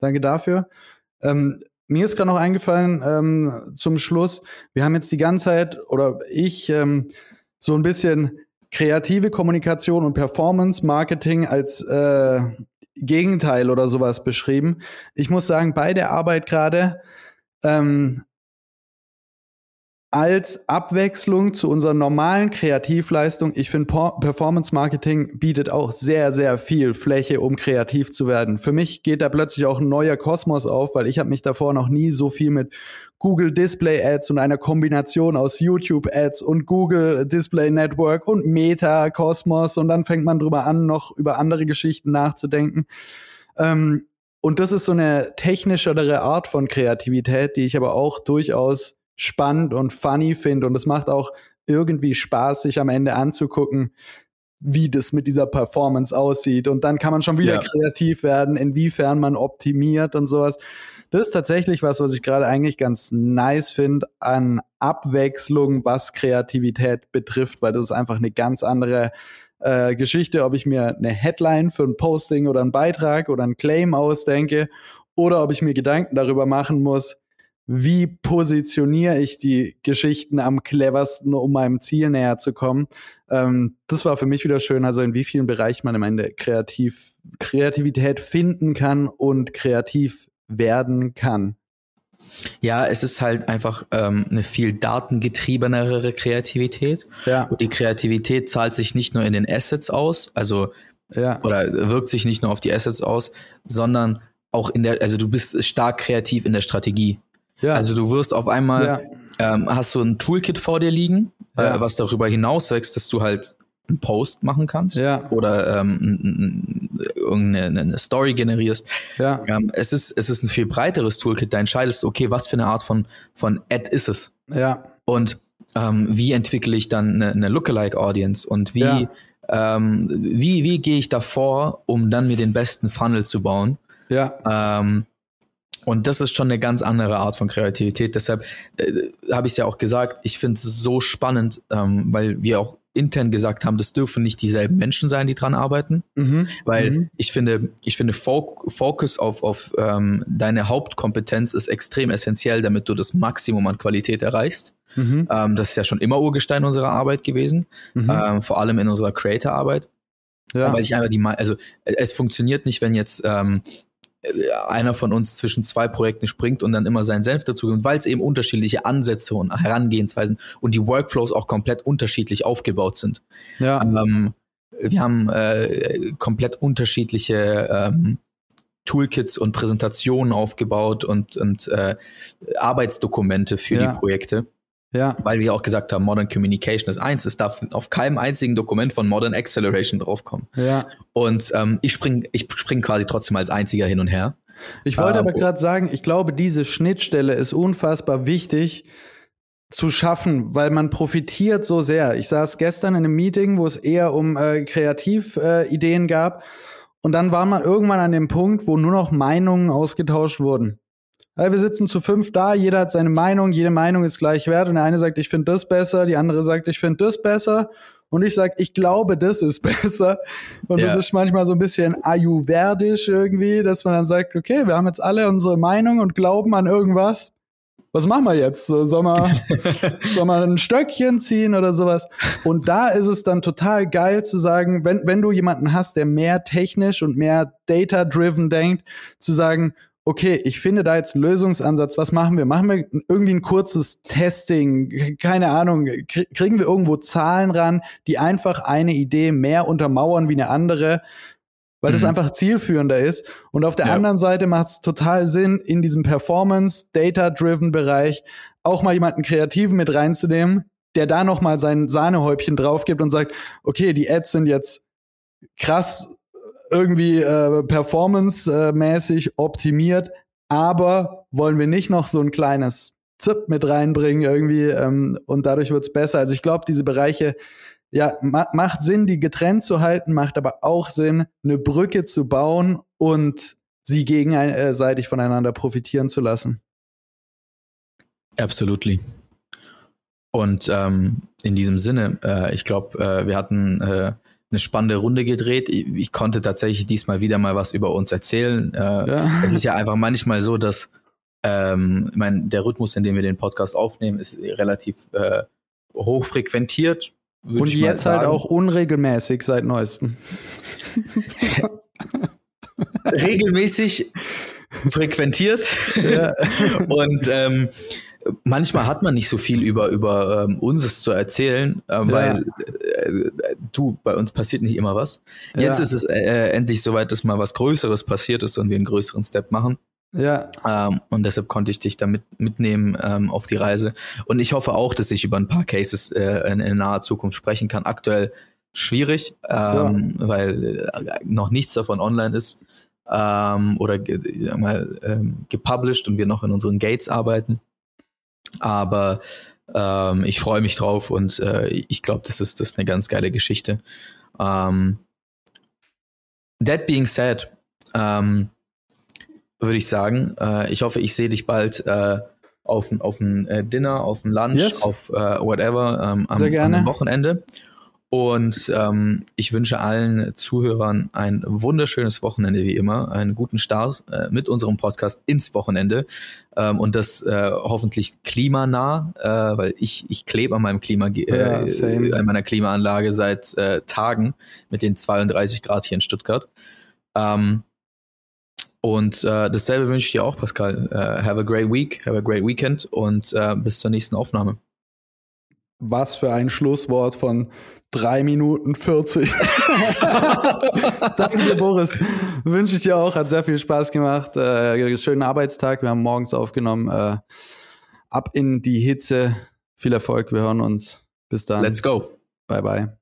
Danke dafür. Ähm, mir ist gerade noch eingefallen ähm, zum Schluss, wir haben jetzt die ganze Zeit oder ich ähm, so ein bisschen kreative Kommunikation und Performance Marketing als äh, Gegenteil oder sowas beschrieben. Ich muss sagen, bei der Arbeit gerade ähm, als Abwechslung zu unserer normalen Kreativleistung. Ich finde, Performance Marketing bietet auch sehr, sehr viel Fläche, um kreativ zu werden. Für mich geht da plötzlich auch ein neuer Kosmos auf, weil ich habe mich davor noch nie so viel mit Google Display Ads und einer Kombination aus YouTube Ads und Google Display Network und Meta Kosmos und dann fängt man drüber an, noch über andere Geschichten nachzudenken. Ähm, und das ist so eine technischere Art von Kreativität, die ich aber auch durchaus spannend und funny finde. Und es macht auch irgendwie Spaß, sich am Ende anzugucken, wie das mit dieser Performance aussieht. Und dann kann man schon wieder ja. kreativ werden, inwiefern man optimiert und sowas. Das ist tatsächlich was, was ich gerade eigentlich ganz nice finde an Abwechslung, was Kreativität betrifft, weil das ist einfach eine ganz andere äh, Geschichte, ob ich mir eine Headline für ein Posting oder einen Beitrag oder einen Claim ausdenke oder ob ich mir Gedanken darüber machen muss, wie positioniere ich die Geschichten am cleversten, um meinem Ziel näher zu kommen. Ähm, das war für mich wieder schön, also in wie vielen Bereichen man am Ende kreativ, Kreativität finden kann und kreativ werden kann. Ja, es ist halt einfach ähm, eine viel datengetriebenere Kreativität. Ja. Und die Kreativität zahlt sich nicht nur in den Assets aus, also Ja. oder wirkt sich nicht nur auf die Assets aus, sondern auch in der, also du bist stark kreativ in der Strategie. Ja. Also du wirst auf einmal, Ja. ähm, hast du ein Toolkit vor dir liegen, Ja. äh, was darüber hinaus wächst, dass du halt einen Post machen kannst Ja. oder ähm, irgendeine eine Story generierst. Ja. Ähm, es, ist, es ist ein viel breiteres Toolkit. Da entscheidest du, okay, was für eine Art von, von Ad ist es? Ja. Und ähm, wie entwickle ich dann eine, eine Lookalike-Audience und wie, Ja. ähm, wie, wie gehe ich davor, um dann mir den besten Funnel zu bauen? Ja. Ähm, und das ist schon eine ganz andere Art von Kreativität. Deshalb äh, habe ich es ja auch gesagt, ich finde es so spannend, ähm, weil wir auch intern gesagt haben, das dürfen nicht dieselben Menschen sein, die dran arbeiten. Mhm. Weil Mhm. ich finde, ich finde Fo Fokus auf, auf ähm, deine Hauptkompetenz ist extrem essentiell, damit du das Maximum an Qualität erreichst. Mhm. Ähm, das ist ja schon immer Urgestein unserer Arbeit gewesen, Mhm. ähm, vor allem in unserer Creator-Arbeit. ja. Weil ich einfach die, also es funktioniert nicht, wenn jetzt ähm, äh, einer von uns zwischen zwei Projekten springt und dann immer seinen Senf dazu gibt, weil es eben unterschiedliche Ansätze und Herangehensweisen und die Workflows auch komplett unterschiedlich aufgebaut sind. ja. Ähm, wir haben äh, komplett unterschiedliche ähm, Toolkits und Präsentationen aufgebaut und, und äh, Arbeitsdokumente für Ja. die Projekte, ja. weil wir auch gesagt haben, Modern Communication ist eins. Es darf auf keinem einzigen Dokument von Modern Acceleration draufkommen. Ja. Und ähm, ich spring, ich spring quasi trotzdem als einziger hin und her. Ich wollte Ähm, aber gerade sagen, ich glaube, diese Schnittstelle ist unfassbar wichtig zu schaffen, weil man profitiert so sehr. Ich saß gestern in einem Meeting, wo es eher um äh, Kreativideen äh, Ideen gab. Und dann war man irgendwann an dem Punkt, wo nur noch Meinungen ausgetauscht wurden. Ja, wir sitzen zu fünf da, jeder hat seine Meinung, jede Meinung ist gleich wert. Und der eine sagt, ich finde das besser, die andere sagt, ich finde das besser. Und ich sag, ich glaube, das ist besser. Und das Ja. ist manchmal so ein bisschen ayurvedisch irgendwie, dass man dann sagt, okay, wir haben jetzt alle unsere Meinung und glauben an irgendwas. Was machen wir jetzt? So, Soll man, soll man ein Stöckchen ziehen oder sowas? Und da ist es dann total geil zu sagen, wenn, wenn du jemanden hast, der mehr technisch und mehr data-driven denkt, zu sagen, okay, ich finde da jetzt einen Lösungsansatz. Was machen wir? Machen wir irgendwie ein kurzes Testing? Keine Ahnung. Krie- Kriegen wir irgendwo Zahlen ran, die einfach eine Idee mehr untermauern wie eine andere? Weil das Mhm. einfach zielführender ist. Und auf der Ja. anderen Seite macht es total Sinn, in diesem Performance, Data-driven Bereich auch mal jemanden Kreativen mit reinzunehmen, der da noch mal sein Sahnehäubchen drauf gibt und sagt, okay, die Ads sind jetzt krass irgendwie äh, performance-mäßig optimiert, aber wollen wir nicht noch so ein kleines Zip mit reinbringen irgendwie ähm, und dadurch wird's besser. Also ich glaube, diese Bereiche, ja, ma macht Sinn, die getrennt zu halten, macht aber auch Sinn, eine Brücke zu bauen und sie gegenseitig voneinander profitieren zu lassen. Absolutely. Und ähm, in diesem Sinne, äh, ich glaube, äh, wir hatten äh, eine spannende Runde gedreht. Ich, ich konnte tatsächlich diesmal wieder mal was über uns erzählen. Äh, Ja. Es ist ja einfach manchmal so, dass ähm, ich mein, der Rhythmus, in dem wir den Podcast aufnehmen, ist relativ äh, hoch frequentiert. Und jetzt halt auch unregelmäßig seit neuestem. regelmäßig frequentiert. Ja. Und ähm, manchmal hat man nicht so viel über, über ähm, unses zu erzählen, äh, weil äh, du, bei uns passiert nicht immer was. Jetzt Ja. ist es äh, endlich soweit, dass mal was Größeres passiert ist und wir einen größeren Step machen. Ja, Ähm, und deshalb konnte ich dich da mit, mitnehmen ähm, auf die Reise. Und ich hoffe auch, dass ich über ein paar Cases äh, in, in naher Zukunft sprechen kann. Aktuell schwierig, ähm, weil äh, noch nichts davon online ist ähm, oder ge sag mal, ähm, gepublished und wir noch in unseren Gates arbeiten. Aber ähm, ich freue mich drauf und äh, ich glaube, das ist, das ist eine ganz geile Geschichte. Ähm, that being said, ähm, würde ich sagen. Äh, ich hoffe, ich sehe dich bald äh, auf, auf ein äh, Dinner, auf ein Lunch, Yes. auf äh, whatever ähm, am, am Wochenende. Und ähm, ich wünsche allen Zuhörern ein wunderschönes Wochenende wie immer, einen guten Start äh, mit unserem Podcast ins Wochenende ähm, und das äh, hoffentlich klimanah, äh, weil ich ich klebe an meinem Klima Ja, äh, same. an meiner Klimaanlage seit äh, Tagen mit den 32 Grad hier in Stuttgart. Ähm, Und äh, dasselbe wünsche ich dir auch, Pascal. Uh, have a great week, have a great weekend und uh, bis zur nächsten Aufnahme. Was für ein Schlusswort von drei Minuten 40. Danke dir, Boris. Wünsche ich dir auch. Hat sehr viel Spaß gemacht. Äh, schönen Arbeitstag. Wir haben morgens aufgenommen. Äh, ab in die Hitze. Viel Erfolg. Wir hören uns. Bis dann. Let's go. Bye, bye.